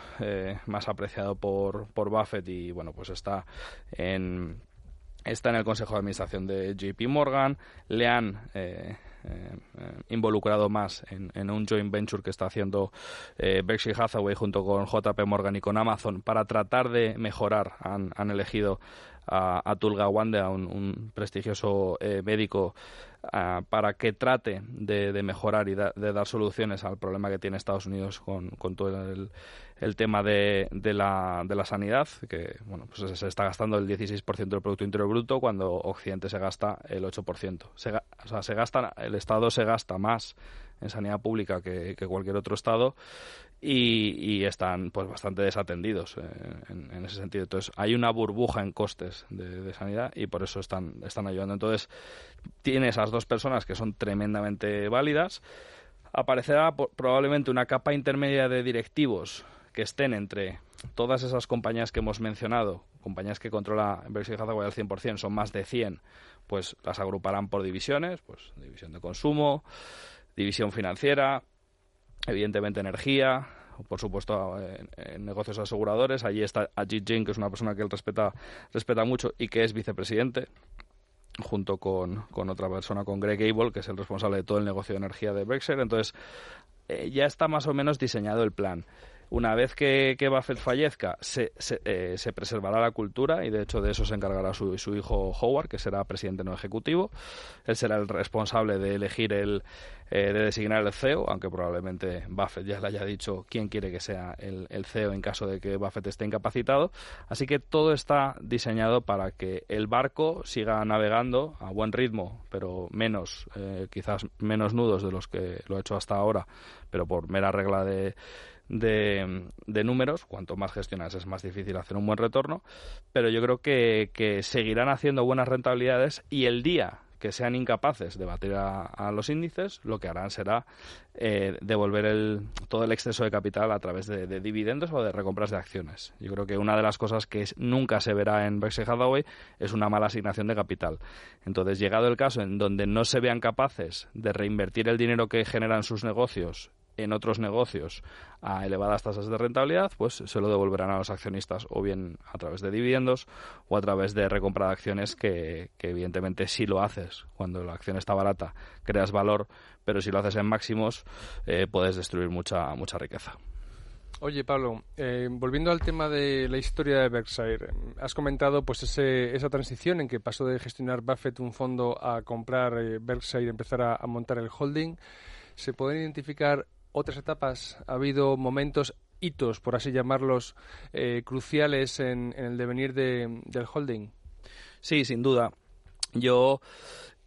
S10: más apreciado por, por Buffett y bueno pues está en está en el Consejo de Administración de JP Morgan, le han eh, eh, involucrado más en, un joint venture que está haciendo eh, Berkshire Hathaway junto con JP Morgan y con Amazon para tratar de mejorar. Han, han elegido a, a Tulga Wande, a un, prestigioso eh, médico, para que trate de, mejorar y de dar soluciones al problema que tiene Estados Unidos con, con todo el, el tema de, de, la, de la sanidad, que bueno, pues se está gastando el 16% del Producto Interior Bruto cuando Occidente se gasta el 8%. Se, o sea, se gasta, el Estado se gasta más en sanidad pública que, cualquier otro Estado y, están pues bastante desatendidos eh, en, ese sentido. Entonces, hay una burbuja en costes de, sanidad y por eso están, están ayudando. Entonces, tiene esas dos personas que son tremendamente válidas. Aparecerá probablemente una capa intermedia de directivos que estén entre todas esas compañías que hemos mencionado, compañías que controla Berkshire Hathaway al 100%, son más de 100, pues las agruparán por divisiones, pues división de consumo, división financiera, evidentemente energía, por supuesto en, negocios aseguradores. Allí está Ajit Jain, que es una persona que él respeta, respeta mucho y que es vicepresidente junto con, con, otra persona, con Greg Abel, que es el responsable de todo el negocio de energía de Berkshire. Entonces, eh, ya está más o menos diseñado el plan. Una vez que, que Buffett fallezca, se, eh, se, preservará la cultura y de hecho de eso se encargará su, su hijo Howard, que será presidente no ejecutivo. Él será el responsable de elegir el, eh, de designar el CEO, aunque probablemente Buffett ya le haya dicho quién quiere que sea el, el, CEO en caso de que Buffett esté incapacitado. Así que todo está diseñado para que el barco siga navegando a buen ritmo, pero menos, eh, quizás menos nudos de los que lo ha hecho hasta ahora, pero por mera regla de de, números. Cuanto más gestionas es más difícil hacer un buen retorno. Pero yo creo que, seguirán haciendo buenas rentabilidades y el día que sean incapaces de batir a, los índices, lo que harán será eh, devolver el, todo el exceso de capital a través de, dividendos o de recompras de acciones. Yo creo que una de las cosas que nunca se verá en Berkshire Hathaway es una mala asignación de capital. Entonces, llegado el caso en donde no se vean capaces de reinvertir el dinero que generan sus negocios en otros negocios a elevadas tasas de rentabilidad, pues se lo devolverán a los accionistas o bien a través de dividendos o a través de recompra de acciones que, evidentemente si lo haces cuando la acción está barata creas valor, pero si lo haces en máximos eh, puedes destruir mucha, mucha riqueza.
S5: Oye, Pablo, eh, volviendo al tema de la historia de Berkshire, has comentado pues ese, esa transición en que pasó de gestionar Buffett un fondo a comprar eh, Berkshire y empezar a, a montar el holding. ¿Se pueden identificar otras etapas? ¿Ha habido momentos, hitos, por así llamarlos, eh, cruciales en, el devenir del holding?
S10: Sí, sin duda. Yo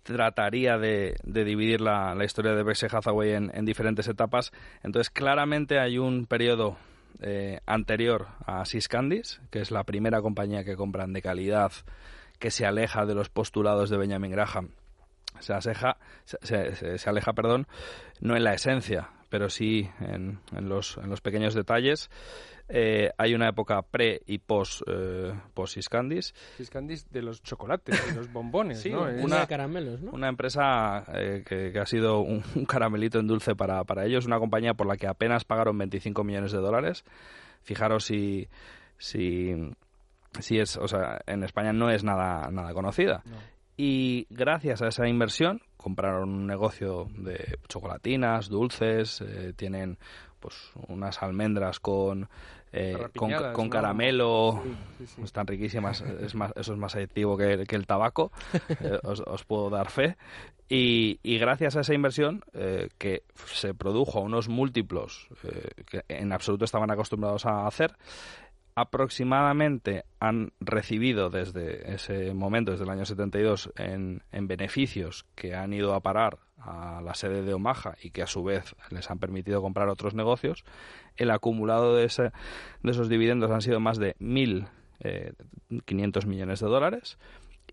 S10: trataría de, dividir la, historia de Berkshire Hathaway en, diferentes etapas. Entonces, claramente hay un periodo eh, anterior a Syscandis, que es la primera compañía que compran de calidad, que se aleja de los postulados de Benjamin Graham. Se, se, aleja, perdón, no en la esencia, pero sí en, en, los, en los pequeños detalles. Eh, hay una época pre y post, eh, post Iscandis.
S5: Iscandis de los chocolates, de los bombones,
S2: sí,
S5: ¿no?
S2: Una de caramelos, ¿no?
S10: Una empresa eh, que, que, ha sido un, un, caramelito en dulce para, para ellos, una compañía por la que apenas pagaron 25 millones de dólares. Fijaros si, si, si es, o sea, en España no es nada, nada conocida.
S5: No.
S10: Y gracias a esa inversión compraron un negocio de chocolatinas, dulces, eh, tienen pues unas almendras con eh, con, con, caramelo,
S5: sí, sí, sí.
S10: están riquísimas, es más, eso es más adictivo que, que el tabaco, (laughs) eh, os, os, puedo dar fe. Y, y, gracias a esa inversión eh, que se produjo a unos múltiplos eh, que en absoluto estaban acostumbrados a hacer, aproximadamente han recibido desde ese momento, desde el año 72, en, en, beneficios que han ido a parar a la sede de Omaha y que a su vez les han permitido comprar otros negocios, el acumulado de, de esos dividendos han sido más de 1.500 eh, millones de dólares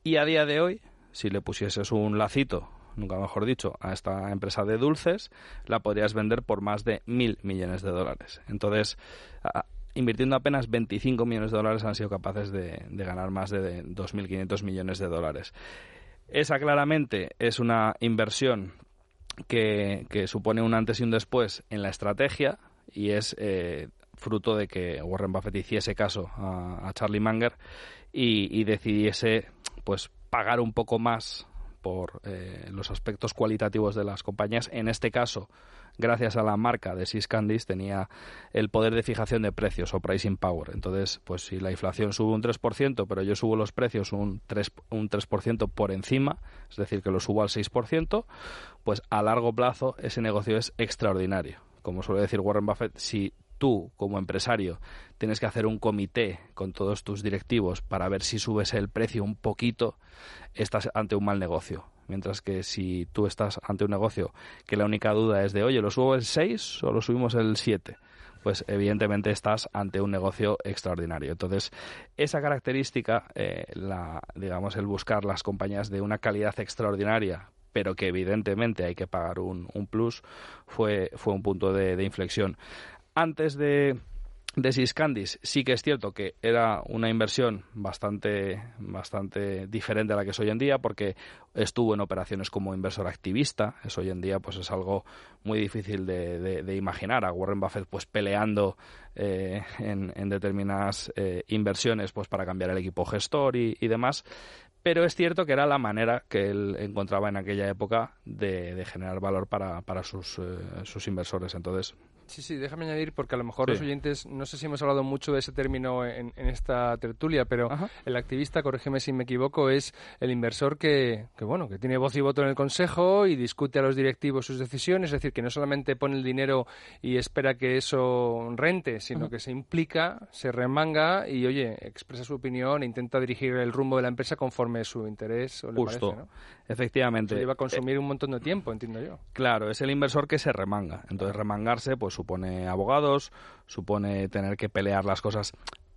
S10: y a día de hoy, si le pusieses un lacito nunca mejor dicho, a esta empresa de dulces, la podrías vender por más de mil millones de dólares. Entonces, invirtiendo apenas 25 millones de dólares han sido capaces de, ganar más de 2.500 millones de dólares. Esa claramente es una inversión que, que, supone un antes y un después en la estrategia y es eh, fruto de que Warren Buffett hiciese caso a, a Charlie Munger y, y, decidiese pues pagar un poco más por eh, los aspectos cualitativos de las compañías. En este caso, gracias a la marca de Sys Candies, tenía el poder de fijación de precios o pricing power. Entonces, pues si la inflación sube un 3%, pero yo subo los precios un 3%, un 3 por encima, es decir, que lo subo al 6%, pues a largo plazo ese negocio es extraordinario. Como suele decir Warren Buffett, si tú como empresario tienes que hacer un comité con todos tus directivos para ver si subes el precio un poquito, estás ante un mal negocio. Mientras que si tú estás ante un negocio que la única duda es de, oye, ¿lo subo el 6 o lo subimos el 7? pues evidentemente estás ante un negocio extraordinario. Entonces, esa característica, eh, la, digamos, el buscar las compañías de una calidad extraordinaria, pero que evidentemente hay que pagar un, un plus, fue, fue un punto de, de inflexión antes de, de Siscandis sí que es cierto que era una inversión bastante, bastante diferente a la que es hoy en día porque estuvo en operaciones como inversor activista. Eso hoy en día pues es algo muy difícil de, imaginar. A Warren Buffett pues peleando eh, en, en, determinadas eh, inversiones pues para cambiar el equipo gestor y, y, demás. Pero es cierto que era la manera que él encontraba en aquella época de, de generar valor para, para sus, eh, sus inversores. Entonces,
S5: Sí, sí, déjame añadir porque a lo mejor sí. los oyentes, no sé si hemos hablado mucho de ese término en, en esta tertulia, pero Ajá. el activista, corrígeme si me equivoco, es el inversor que, que, bueno, que tiene voz y voto en el consejo y discute a los directivos sus decisiones, es decir, que no solamente pone el dinero y espera que eso rente, sino Ajá. que se implica, se remanga y, oye, expresa su opinión e intenta dirigir el rumbo de la empresa conforme su interés o le
S10: Justo,
S5: parece, ¿no?
S10: efectivamente.
S5: Eso lleva a consumir eh, un montón de tiempo, entiendo yo.
S10: Claro, es el inversor que se remanga. Entonces, remangarse, pues supone abogados, supone tener que pelear las cosas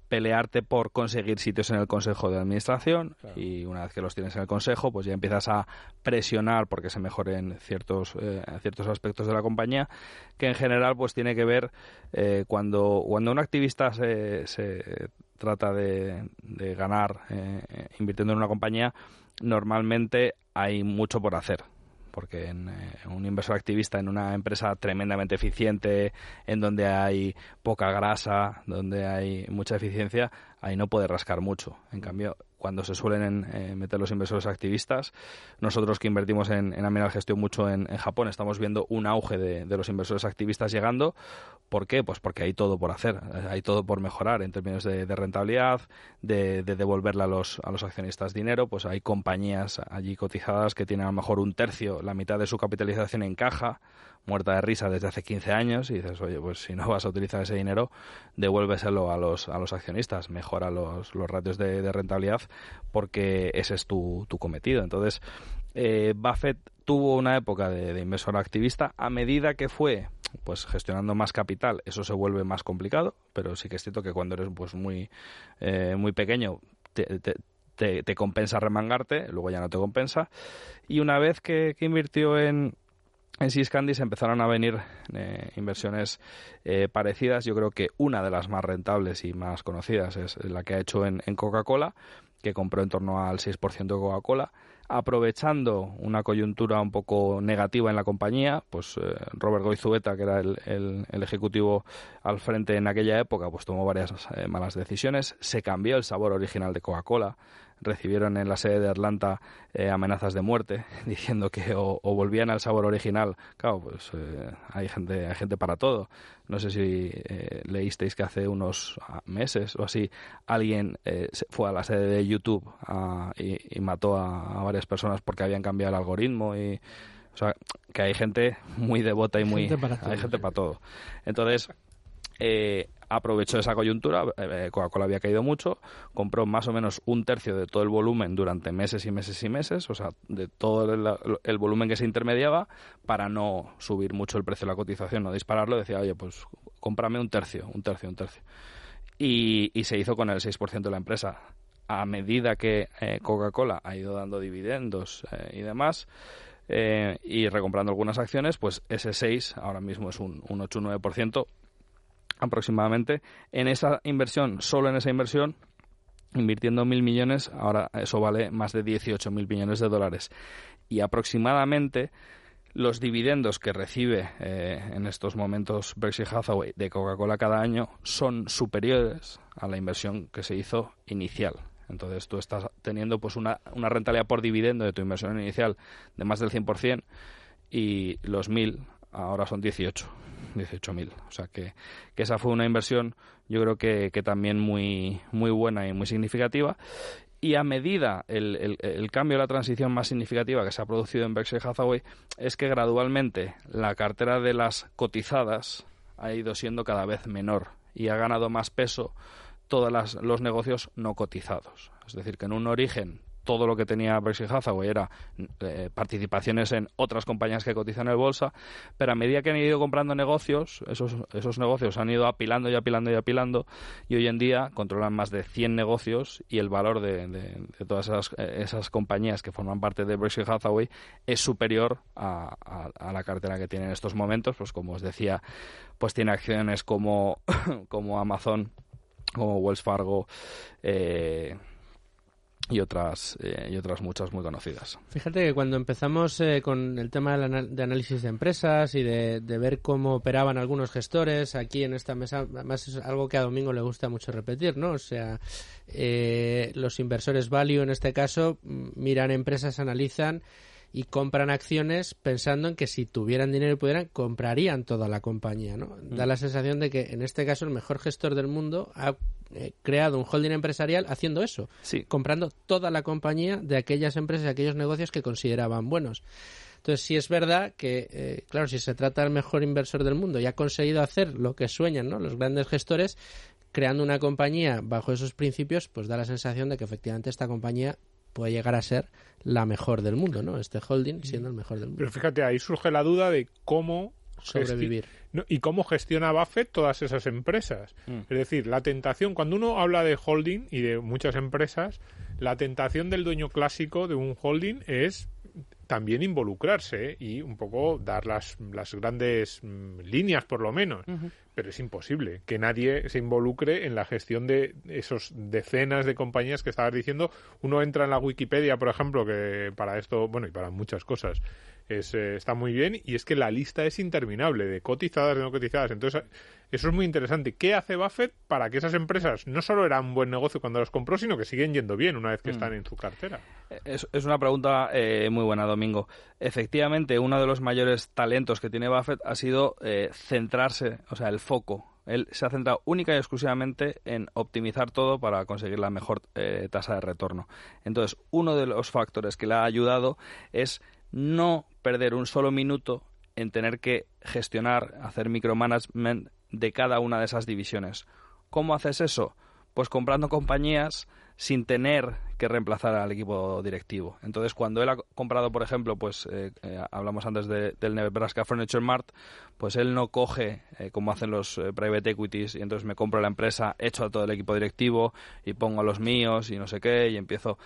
S10: pelearte por conseguir sitios en el consejo de administración claro. y una vez que los tienes en el consejo pues ya empiezas a presionar porque se mejoren ciertos eh, ciertos aspectos de la compañía que en general pues tiene que ver eh, cuando cuando un activista se, se trata de, de ganar eh, invirtiendo en una compañía normalmente hay mucho por hacer porque en, eh, un inversor activista en una empresa tremendamente eficiente, en donde hay poca grasa, donde hay mucha eficiencia, ahí no puede rascar mucho. En cambio, cuando se suelen eh, meter los inversores activistas, nosotros que invertimos en, en Amiral Gestión mucho en, Japón, estamos viendo un auge de, los inversores activistas llegando. ¿Por qué? Pues porque hay todo por hacer, hay todo por mejorar en términos de, de rentabilidad, de, de, devolverle a los, a los accionistas dinero. Pues hay compañías allí cotizadas que tienen a lo mejor un tercio, la mitad de su capitalización en caja, muerta de risa desde hace 15 años y dices, oye, pues si no vas a utilizar ese dinero, devuélveselo a los, a los accionistas, mejora los, los ratios de, rentabilidad porque ese es tu, tu cometido. Entonces, eh, Buffett tuvo una época de, inversor activista a medida que fue pues gestionando más capital eso se vuelve más complicado pero sí que es cierto que cuando eres pues muy eh, muy pequeño te, te, compensa remangarte luego ya no te compensa y una vez que, que invirtió en en Siscandy se empezaron a venir eh, inversiones eh, parecidas. Yo creo que una de las más rentables y más conocidas es la que ha hecho en, Coca-Cola, que compró en torno al 6% de Coca-Cola aprovechando una coyuntura un poco negativa en la compañía, pues eh, Robert Goizueta, que era el, ejecutivo al frente en aquella época, pues tomó varias eh, malas decisiones, se cambió el sabor original de Coca-Cola, recibieron en la sede de Atlanta eh, amenazas de muerte (laughs) diciendo que o, volvían al sabor original. Claro, pues eh, hay gente hay gente para todo. No sé si eh, leísteis que hace unos ah, meses o así alguien fue a la sede de YouTube ah, y, mató a, varias personas porque habían cambiado el algoritmo y o sea, que hay gente muy devota y muy hay gente para todo. Entonces, eh, aprovechó esa coyuntura, eh, Coca-Cola había caído mucho, compró más o menos un tercio de todo el volumen durante meses y meses y meses, o sea, de todo el, volumen que se intermediaba, para no subir mucho el precio de la cotización, no dispararlo, decía, oye, pues cómprame un tercio, un tercio, un tercio. Y, se hizo con el 6% de la empresa. A medida que eh, Coca-Cola ha ido dando dividendos y demás, y recomprando algunas acciones, pues ese 6 ahora mismo es un, un 8-9%, aproximadamente. En esa inversión, solo en esa inversión, invirtiendo mil millones, ahora eso vale más de 18 mil millones de dólares. Y aproximadamente los dividendos que recibe eh, en estos momentos Berkshire Hathaway de Coca-Cola cada año son superiores a la inversión que se hizo inicial. Entonces tú estás teniendo pues una, una rentabilidad por dividendo de tu inversión inicial de más del 100% y los mil ahora son 18. 18.000. O sea que, esa fue una inversión, yo creo que, que, también muy, muy buena y muy significativa. Y a medida el, el, cambio, la transición más significativa que se ha producido en Berkshire Hathaway es que gradualmente la cartera de las cotizadas ha ido siendo cada vez menor y ha ganado más peso todos los negocios no cotizados. Es decir, que en un origen todo lo que tenía Berkshire Hathaway era eh, participaciones en otras compañías que cotizan en bolsa, pero a medida que han ido comprando negocios, esos, esos negocios han ido apilando y apilando y apilando, y hoy en día controlan más de 100 negocios y el valor de, todas esas, esas, compañías que forman parte de Berkshire Hathaway es superior a, la cartera que tiene en estos momentos, pues como os decía, pues tiene acciones como, (coughs) como Amazon, como Wells Fargo, eh, y otras eh, y otras muchas muy conocidas.
S2: Fíjate que cuando empezamos eh, con el tema de, análisis de empresas y de, ver cómo operaban algunos gestores aquí en esta mesa, además es algo que a Domingo le gusta mucho repetir, ¿no? O sea, eh, los inversores value en este caso miran empresas, analizan y compran acciones pensando en que si tuvieran dinero y pudieran, comprarían toda la compañía. ¿no? Da mm. la sensación de que en este caso el mejor gestor del mundo ha eh, creado un holding empresarial haciendo eso, comprando toda la compañía de aquellas empresas y aquellos negocios que consideraban buenos. Entonces, sí es verdad que, eh, claro, si se trata del mejor inversor del mundo y ha conseguido hacer lo que sueñan ¿no? los grandes gestores, creando una compañía bajo esos principios, pues da la sensación de que efectivamente esta compañía puede llegar a ser la mejor del mundo, ¿no? Este holding siendo el mejor del mundo.
S7: Pero fíjate, ahí surge la duda de cómo
S2: sobrevivir.
S7: y cómo gestiona Buffett todas esas empresas. Mm. Es decir, la tentación, cuando uno habla de holding y de muchas empresas, la tentación del dueño clásico de un holding es también involucrarse y un poco dar las, las grandes mm, líneas, por lo menos. Pero es imposible que nadie se involucre en la gestión de esos decenas de compañías que estabas diciendo. Uno entra en la Wikipedia, por ejemplo, que para esto, bueno, y para muchas cosas, es, eh, está muy bien y es que la lista es interminable de cotizadas, de no cotizadas. Entonces, eso es muy interesante. ¿Qué hace Buffett para que esas empresas no solo eran un buen negocio cuando las compró, sino que siguen yendo bien una vez que mm. están en su cartera?
S10: Es, es una pregunta eh, muy buena, Domingo. Efectivamente, uno de los mayores talentos que tiene Buffett ha sido eh, centrarse, o sea, el foco él se ha centrado única y exclusivamente en optimizar todo para conseguir la mejor tasa de retorno. Entonces, uno de los factores que le ha ayudado es no perder un solo minuto en tener que gestionar, hacer micromanagement de cada una de esas divisiones. ¿Cómo haces eso? Pues comprando compañías sin tener que reemplazar al equipo directivo. Entonces, cuando él ha comprado, por ejemplo, pues eh, eh, hablamos antes del Nebraska Furniture Mart, pues él no coge, eh, como hacen los private equities, y entonces me compro la empresa, echo a todo el equipo directivo y pongo a los míos y no sé qué, y empiezo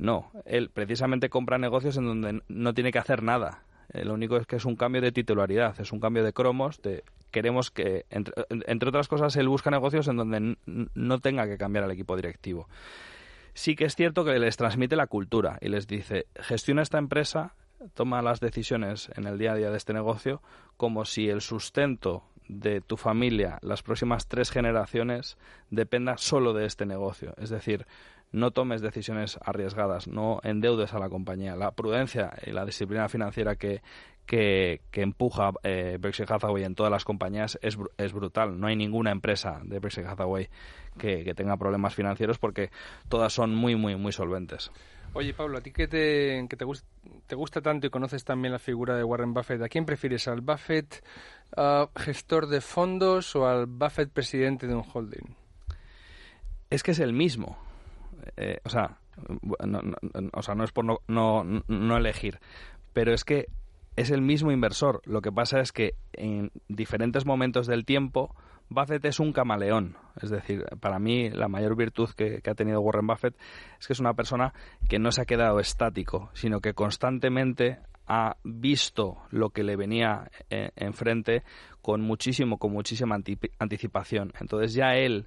S10: no, él precisamente compra negocios en donde no tiene que hacer nada. Eh, lo único es que es un cambio de titularidad, es un cambio de cromos, de queremos que, entre, entre otras cosas, él busca negocios en donde no tenga que cambiar al equipo directivo. Sí que es cierto que les transmite la cultura y les dice, gestiona esta empresa, toma las decisiones en el día a día de este negocio como si el sustento de tu familia las próximas tres generaciones dependa solo de este negocio. Es decir, no tomes decisiones arriesgadas, no endeudes a la compañía. La prudencia y la disciplina financiera que, que, empuja eh, Berkshire Hathaway en todas las compañías es, es, brutal. No hay ninguna empresa de Berkshire Hathaway que, que tenga problemas financieros porque todas son muy, muy, muy solventes.
S5: Oye, Pablo, a ti que te, que te, te gusta tanto y conoces también la figura de Warren Buffett, ¿a quién prefieres? ¿Al Buffett uh, gestor de fondos o al Buffett presidente de un holding?
S10: Es que es el mismo. Eh, o, sea, no, o sea, no es por no, no, no elegir, pero es que es el mismo inversor. Lo que pasa es que en diferentes momentos del tiempo Buffett es un camaleón. Es decir, para mí la mayor virtud que, ha tenido Warren Buffett es que es una persona que no se ha quedado estático, sino que constantemente ha visto lo que le venía eh, enfrente con muchísimo, con muchísima anticipación. Entonces ya él,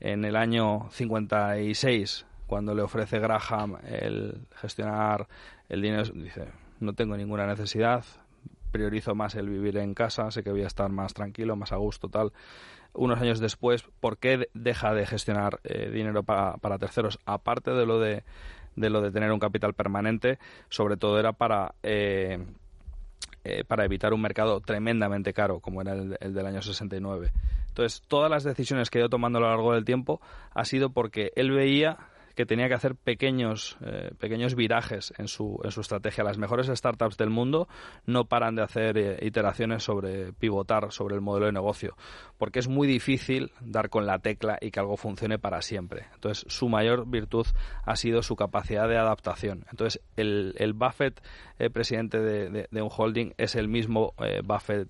S10: en el año 56, cuando le ofrece Graham el gestionar el dinero, dice, no tengo ninguna necesidad, priorizo más el vivir en casa, sé que voy a estar más tranquilo, más a gusto, tal unos años después, ¿por qué deja de gestionar eh, dinero para, para, terceros? Aparte de lo de, de lo de tener un capital permanente, sobre todo era para eh, eh, para evitar un mercado tremendamente caro como era el, el, del año 69. Entonces, todas las decisiones que ha ido tomando a lo largo del tiempo ha sido porque él veía que tenía que hacer pequeños, eh, pequeños virajes en su, en su estrategia. Las mejores startups del mundo no paran de hacer eh, iteraciones sobre pivotar sobre el modelo de negocio, porque es muy difícil dar con la tecla y que algo funcione para siempre. Entonces, su mayor virtud ha sido su capacidad de adaptación. Entonces, el, el Buffett, eh, presidente de, de, un holding, es el mismo Buffett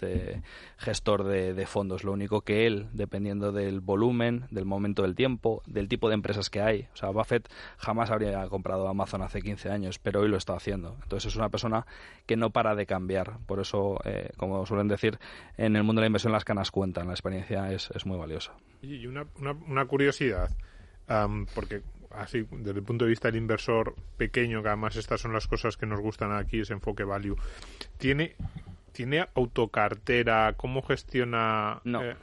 S10: gestor de, de fondos. Lo único que él, dependiendo del volumen, del momento del tiempo, del tipo de empresas que hay, o sea, Buffett jamás habría comprado Amazon hace 15 años, pero hoy lo está haciendo. Entonces es una persona que no para de cambiar. Por eso, eh, como suelen decir, en el mundo de la inversión las canas cuentan. La experiencia es, muy valiosa.
S7: Y una, una, curiosidad, porque así desde el punto de vista del inversor pequeño, que además estas son las cosas que nos gustan aquí, ese enfoque value, ¿tiene, tiene autocartera? ¿Cómo gestiona?
S10: No.
S7: Eh,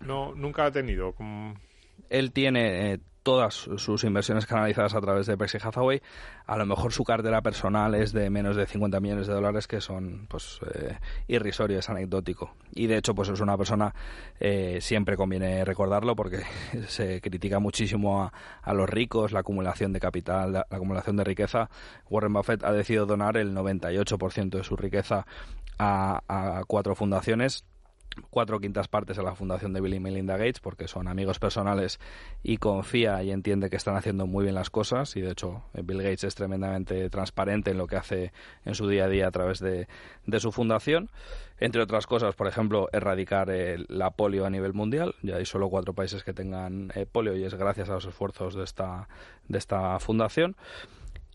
S7: no, nunca ha tenido.
S10: Él tiene eh, todas sus inversiones canalizadas a través de Berkshire Hathaway, a lo mejor su cartera personal es de menos de 50 millones de dólares, que son pues eh, es anecdótico. Y de hecho, pues es una persona, eh, siempre conviene recordarlo, porque (laughs) se critica muchísimo a, los ricos, la acumulación de capital, la, acumulación de riqueza. Warren Buffett ha decidido donar el 98% de su riqueza a cuatro fundaciones cuatro quintas partes a la fundación de Bill y Melinda Gates porque son amigos personales y confía y entiende que están haciendo muy bien las cosas. Y de hecho eh, Bill Gates es tremendamente transparente en lo que hace en su día a día a través de, su fundación. Entre otras cosas por ejemplo erradicar la polio a nivel mundial. Ya hay solo cuatro países que tengan eh, polio y es gracias a los esfuerzos de esta de esta fundación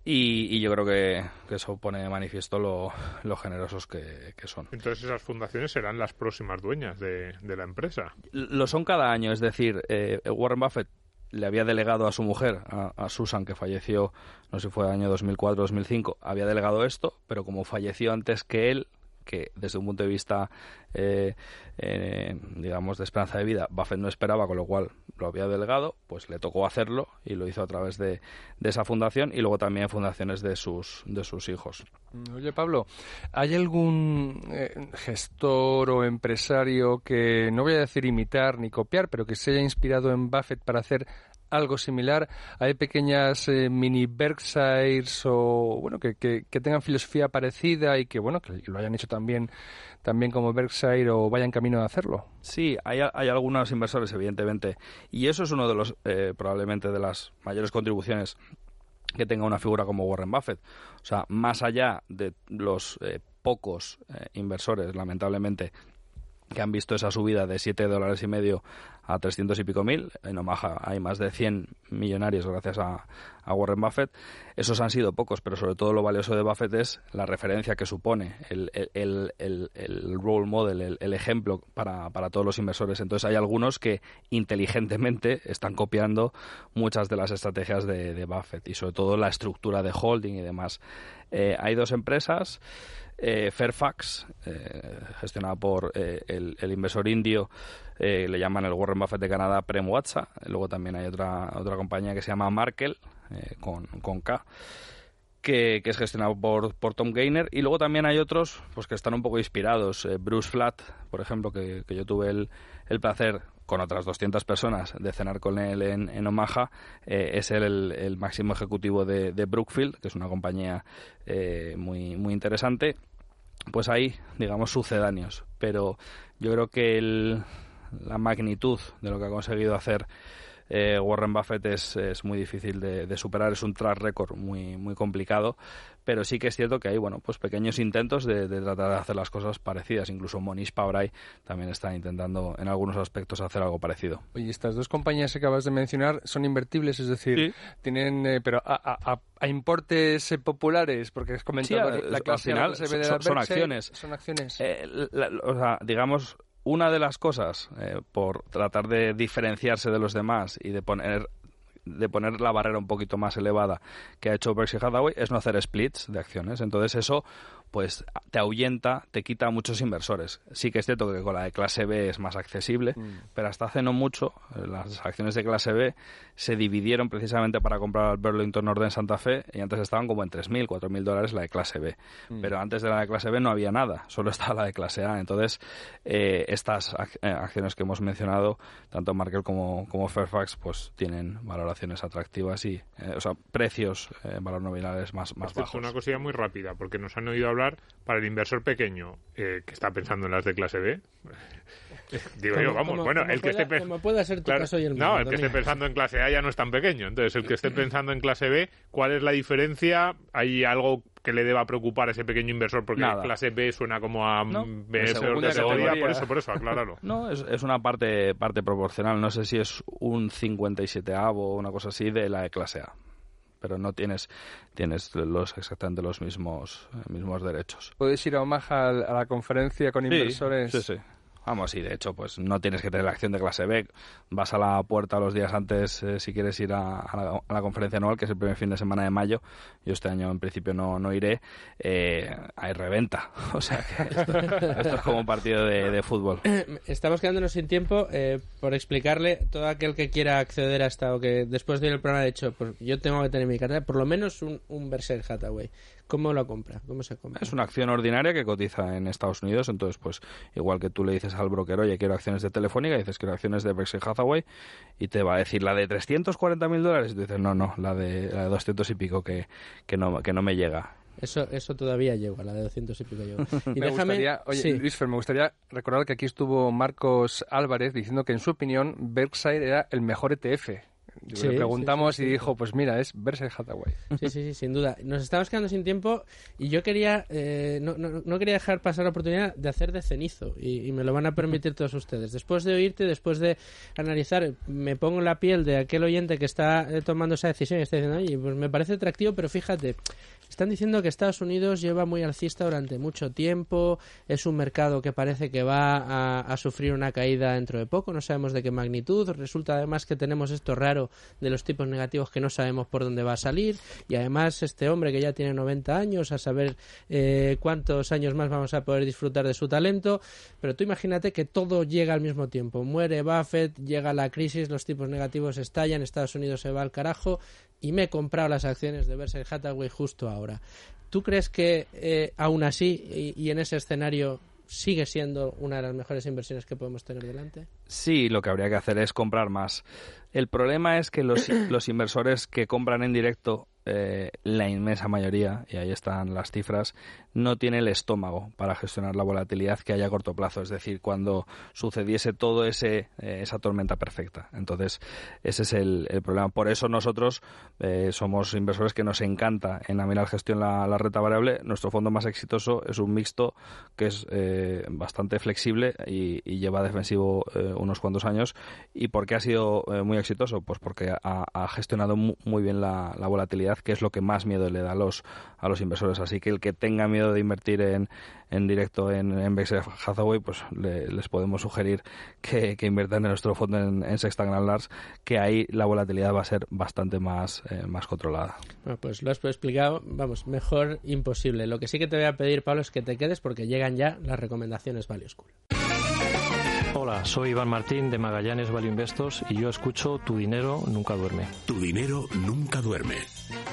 S10: y, yo creo que, eso pone de manifiesto lo, generosos que, son.
S7: Entonces esas fundaciones serán las próximas dueñas de, la empresa.
S10: Lo son cada año, es decir, eh, Warren Buffett le había delegado a su mujer, a, Susan, que falleció, no sé si fue el año 2004-2005, había delegado esto, pero como falleció antes que él, que desde un punto de vista, eh, eh, digamos, de esperanza de vida, Buffett no esperaba, con lo cual lo había delegado, pues le tocó hacerlo y lo hizo a través de, esa fundación y luego también fundaciones de sus, de sus hijos.
S5: Oye, Pablo, ¿hay algún eh, gestor o empresario que, no voy a decir imitar ni copiar, pero que se haya inspirado en Buffett para hacer algo similar. Hay pequeñas eh, mini Berkshires o bueno que, que, tengan filosofía parecida y que bueno que lo hayan hecho también también como Berkshire o vayan camino a hacerlo.
S10: Sí, hay, hay algunos inversores evidentemente y eso es uno de los eh, probablemente de las mayores contribuciones que tenga una figura como Warren Buffett. O sea, más allá de los eh, pocos inversores, lamentablemente, que han visto esa subida de 7 dólares y medio a 300 y pico mil. En Omaha hay más de 100 millonarios gracias a, Warren Buffett. Esos han sido pocos, pero sobre todo lo valioso de Buffett es la referencia que supone, el, el, el, el role model, el, ejemplo para, para, todos los inversores. Entonces hay algunos que inteligentemente están copiando muchas de las estrategias de, de Buffett y sobre todo la estructura de holding y demás. Eh, hay dos empresas eh, Fairfax, eh, gestionada por eh, el, inversor indio, eh, le llaman el Warren Buffett de Canadá, Prem Watsa. Luego también hay otra, otra compañía que se llama Markel, con, con K. Que, es gestionado por, por, Tom Gainer y luego también hay otros pues que están un poco inspirados Bruce Flatt por ejemplo que, yo tuve el, el, placer con otras 200 personas de cenar con él en, en Omaha es él el, máximo ejecutivo de, de, Brookfield que es una compañía muy muy interesante pues hay, digamos, sucedáneos. Pero yo creo que la magnitud de lo que ha conseguido hacer eh, Warren Buffett es, es muy difícil de, superar, es un track record muy, muy complicado, pero sí que es cierto que hay bueno, pues pequeños intentos de, tratar de hacer las cosas parecidas. Incluso Monish Pabrai también está intentando en algunos aspectos hacer algo parecido.
S5: Oye, estas dos compañías que acabas de mencionar son invertibles, es decir, tienen, eh, pero a, importes eh, populares, porque has comentado la clase
S10: al final son, acciones.
S5: Son acciones.
S10: o sea, digamos, una de las cosas, eh, por tratar de diferenciarse de los demás y de poner de poner la barrera un poquito más elevada que ha hecho Berkshire Hathaway es no hacer splits de acciones. Entonces eso pues te ahuyenta, te quita a muchos inversores. Sí que es cierto que con la de clase B es más accesible, mm. pero hasta hace no mucho eh, las acciones de clase B se dividieron precisamente para comprar al Burlington Northern Santa Fe y antes estaban como en 3.000, 4.000 dólares la de clase B. Mm. Pero antes de la de clase B no había nada, solo estaba la de clase A. Entonces, eh, estas eh, acciones que hemos mencionado, tanto Markel como, como Fairfax, pues tienen valoraciones atractivas y, o sea, precios en valor nominales más, más bajos.
S7: Es una cosilla muy rápida, porque nos han oído hablar para el inversor pequeño eh, que está pensando en las de clase B. (laughs) Digo yo, vamos, bueno, el que esté No, el que esté pensando en clase A ya no es tan pequeño. Entonces, el que esté (laughs) pensando en clase B, ¿cuál es la diferencia? ¿Hay algo que le deba preocupar a ese pequeño inversor? Porque clase B suena como a
S10: no,
S7: B de categoría, por eso, por eso, acláralo. (laughs)
S10: No, es, es, una parte, parte proporcional. No sé si es un 57 avo o una cosa así de la de clase A pero no tienes tienes los exactamente los mismos mismos derechos.
S5: Puedes ir a Omaha a la conferencia con inversores.
S10: Sí, sí. Vamos, y de hecho, pues no tienes que tener la acción de clase B. Vas a la puerta los días antes eh, si quieres ir a, la, conferencia anual, que es el primer fin de semana de mayo. Yo este año en principio no, no iré. Eh, hay reventa. (laughs) O sea que esto, es como un partido de, fútbol. (clears throat)
S2: Estamos quedándonos sin tiempo eh, por explicarle todo aquel que quiera acceder a esta o que después de ir el programa de hecho, pues yo tengo que tener mi cartera, por lo menos un, un Hathaway. ¿Cómo lo compra? ¿Cómo se compra?
S10: Es una acción ordinaria que cotiza en Estados Unidos, entonces pues igual que tú le dices al broker, oye, quiero acciones de Telefónica, dices quiero acciones de Berkshire Hathaway y te va a decir la de 340 mil dólares y tú dices, no, no, la de, la de 200 y pico que, que, no, que no me llega.
S2: Eso, eso todavía llega, la de 200 y pico llega. (laughs)
S5: Y me gustaría, oye, Luis me gustaría recordar que aquí estuvo Marcos Álvarez diciendo que en su opinión Berkshire era el mejor ETF le preguntamos y dijo, pues mira, es Berkshire Hathaway.
S2: Sí, sí, sí, (laughs) sin duda. Nos estamos quedando sin tiempo y yo quería, eh, no, no, quería dejar pasar la oportunidad de hacer de cenizo y, me lo van a permitir todos ustedes. Después de oírte, después de analizar, me pongo en la piel de aquel oyente que está eh, tomando esa decisión y está diciendo, oye, pues me parece atractivo, pero fíjate, están diciendo que Estados Unidos lleva muy alcista durante mucho tiempo, es un mercado que parece que va a, a sufrir una caída dentro de poco, no sabemos de qué magnitud, resulta además que tenemos esto raro de los tipos negativos que no sabemos por dónde va a salir. Y además este hombre que ya tiene 90 años a saber eh, cuántos años más vamos a poder disfrutar de su talento. Pero tú imagínate que todo llega al mismo tiempo. Muere Buffett llega la crisis los tipos negativos estallan Estados Unidos se va al carajo. Y me he comprado las acciones de Berkshire Hathaway justo ahora. ¿Tú crees que eh, aún así y en ese escenario sigue siendo una de las mejores inversiones que podemos tener delante?
S10: Sí, lo que habría que hacer es comprar más. El problema es que los, (coughs) los inversores que compran en directo, eh, la inmensa mayoría, y ahí están las cifras, no tiene el estómago para gestionar la volatilidad que haya a corto plazo, es decir, cuando sucediese todo ese eh, esa tormenta perfecta. Entonces, ese es el, problema. Por eso nosotros eh, somos inversores que nos encanta en Amiral Gestión la, la, renta variable. Nuestro fondo más exitoso es un mixto que es eh, bastante flexible y, lleva defensivo unos cuantos años. ¿Y por qué ha sido muy exitoso? Pues porque ha, gestionado muy, bien la, la, volatilidad, que es lo que más miedo le da a los, a los inversores. Así que el que tenga miedo de invertir en, en directo en, en Berkshire Hathaway, pues les podemos sugerir que, que, inviertan en nuestro fondo en, en Sexta Grand Lars, que ahí la volatilidad va a ser bastante más, eh, más controlada.
S2: Bueno, pues lo has explicado, vamos, mejor imposible. Lo que sí que te voy a pedir, Pablo, es que te quedes porque llegan ya las recomendaciones Value School.
S11: Hola, soy Iván Martín de Magallanes Value Investos y yo escucho Tu dinero nunca duerme.
S1: Tu dinero nunca duerme.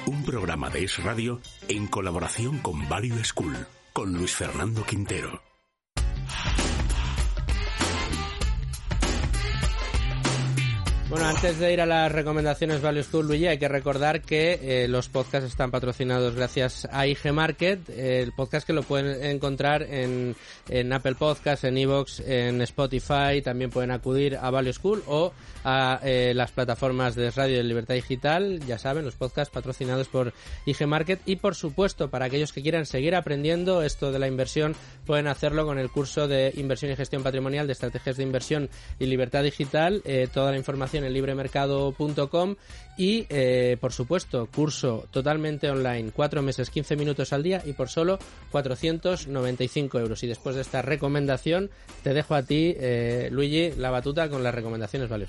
S1: Un programa de Es Radio en colaboración con Value School, con Luis Fernando Quintero.
S2: Bueno, antes de ir a las recomendaciones Value School, Luigi, hay que recordar que eh, los podcasts están patrocinados gracias a IG Market, el podcast que lo pueden encontrar en, Apple Podcasts, en Evox, en Spotify, también pueden acudir a Value School o a eh, las plataformas de radio de Libertad Digital, ya saben, los podcasts patrocinados por IG Market. Y por supuesto, para aquellos que quieran seguir aprendiendo esto de la inversión, pueden hacerlo con el curso de inversión y gestión patrimonial de estrategias de inversión y libertad digital, eh, toda la información en libremercado.com y, eh, por supuesto, curso totalmente online, cuatro meses, 15 minutos al día y por solo 495 euros. Y después de esta recomendación, te dejo a ti, eh, Luigi, la batuta con las recomendaciones Value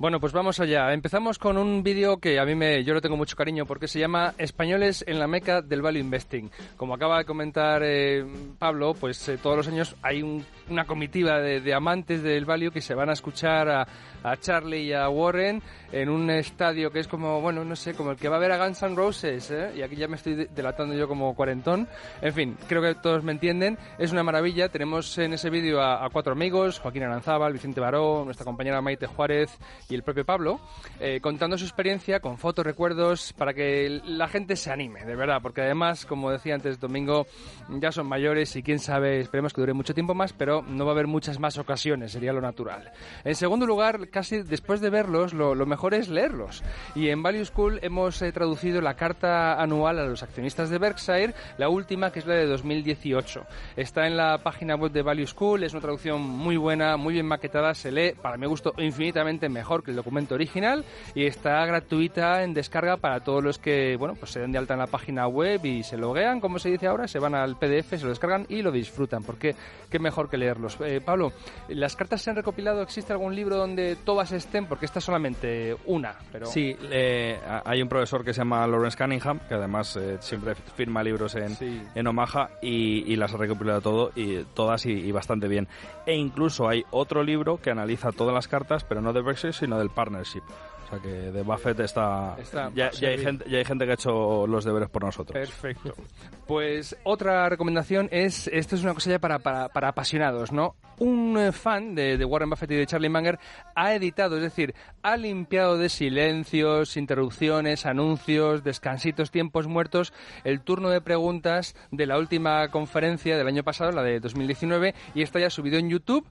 S5: Bueno, pues vamos allá. Empezamos con un vídeo que a mí me, yo lo tengo mucho cariño porque se llama Españoles en la meca del Value Investing. Como acaba de comentar eh, Pablo, pues todos los años hay una comitiva de, amantes del Value que se van a escuchar a, a Charlie y a Warren en un estadio es como, bueno, no sé, como el que va a ver a Guns N' Roses, ¿eh? y aquí ya me estoy delatando yo como cuarentón. En fin, creo que todos me entienden. Es una maravilla. Tenemos en ese vídeo a, cuatro amigos, Joaquín Aranzábal, Vicente Baró, nuestra compañera Maite Juárez y el propio Pablo, eh, contando su experiencia con fotos, recuerdos, para que la gente se anime, de verdad, porque además, como decía antes Domingo, ya son mayores y quién sabe, esperemos que dure mucho tiempo más, pero no va a haber muchas más ocasiones, sería lo natural. En segundo lugar, casi después de verlos, lo, mejor es leerlos. Y en Value School hemos eh, traducido la carta anual a los accionistas de Berkshire, la última que es la de 2018. Está en la página web de Value School, es una traducción muy buena, muy bien maquetada, se lee, para mi gusto, infinitamente mejor que el documento original y está gratuita en descarga para todos los que, bueno, pues se den de alta en la página web y se loguean, como se dice ahora, se van al PDF, se lo descargan y lo disfrutan, porque qué mejor que leerlos. Eh, Pablo, ¿las cartas se han recopilado? ¿Existe algún libro donde todas estén? Porque esta es solamente una. Pero...
S10: Sí, hay un profesor que se llama Lawrence Cunningham, que además eh, siempre firma libros en, en Omaha y, las ha recopilado todo y todas y, bastante bien. E incluso hay otro libro que analiza todas las cartas, pero no de Brexit, sino del partnership. O sea que de Buffett está... ya, hay gente, ya hay gente que ha hecho los deberes por nosotros.
S5: Perfecto. Pues otra recomendación es, esto es una cosa ya para, para, para apasionados, ¿no? Un eh, fan de, de, Warren Buffett y de Charlie Munger ha editado, es decir, ha limpiado de silencios, interrupciones, anuncios, descansitos, tiempos muertos, el turno de preguntas de la última conferencia del año pasado, la de 2019, y está ya subido en YouTube.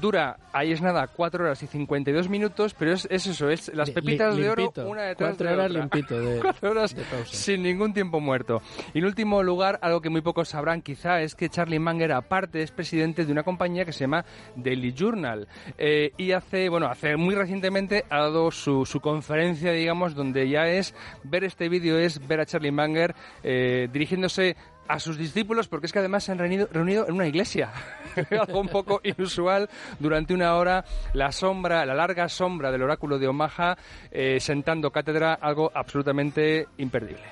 S5: Dura, ahí es nada, 4 horas y 52 minutos, pero es, es eso, es las pepitas de oro una detrás
S2: cuatro horas limpito de, (laughs)
S5: cuatro horas sin ningún tiempo muerto. Y en último lugar, algo que muy pocos sabrán quizá es que Charlie Munger aparte es presidente de una compañía que se llama Daily Journal eh, y hace, bueno, hace muy recientemente ha dado su, su conferencia, digamos, donde ya es ver este vídeo es ver a Charlie Munger eh, dirigiéndose a sus discípulos porque es que además se han reunido, reunido en una iglesia. (laughs) Algo un poco inusual. Durante una hora, la sombra, la larga sombra del oráculo de Omaha, eh, sentando cátedra, algo absolutamente imperdible.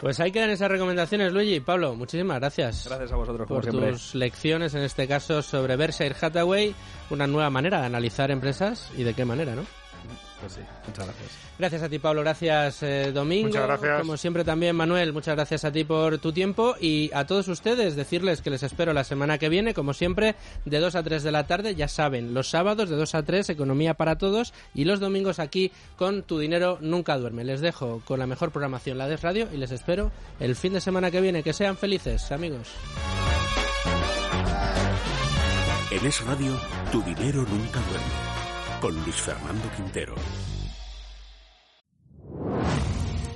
S2: Pues ahí quedan esas recomendaciones, Luigi. Pablo, muchísimas gracias.
S10: Gracias a vosotros,
S2: por tus lecciones, en este caso sobre Berkshire Hathaway, una nueva manera de analizar empresas y de qué manera, ¿no?
S10: Pues sí, muchas gracias.
S2: Gracias a ti, Pablo. Gracias, eh, Domingo.
S7: Muchas gracias.
S2: Como siempre también, Manuel, muchas gracias a ti por tu tiempo y a todos ustedes decirles que les espero la semana que viene, como siempre, de 2 a 3 de la tarde. Ya saben, los sábados de 2 a 3, Economía para Todos y los domingos aquí con Tu Dinero Nunca Duerme. Les dejo con la mejor programación, la de radio, y les espero el fin de semana que viene. Que sean felices, amigos.
S1: En Es Radio, tu dinero nunca duerme. Con Luis Fernando Quintero.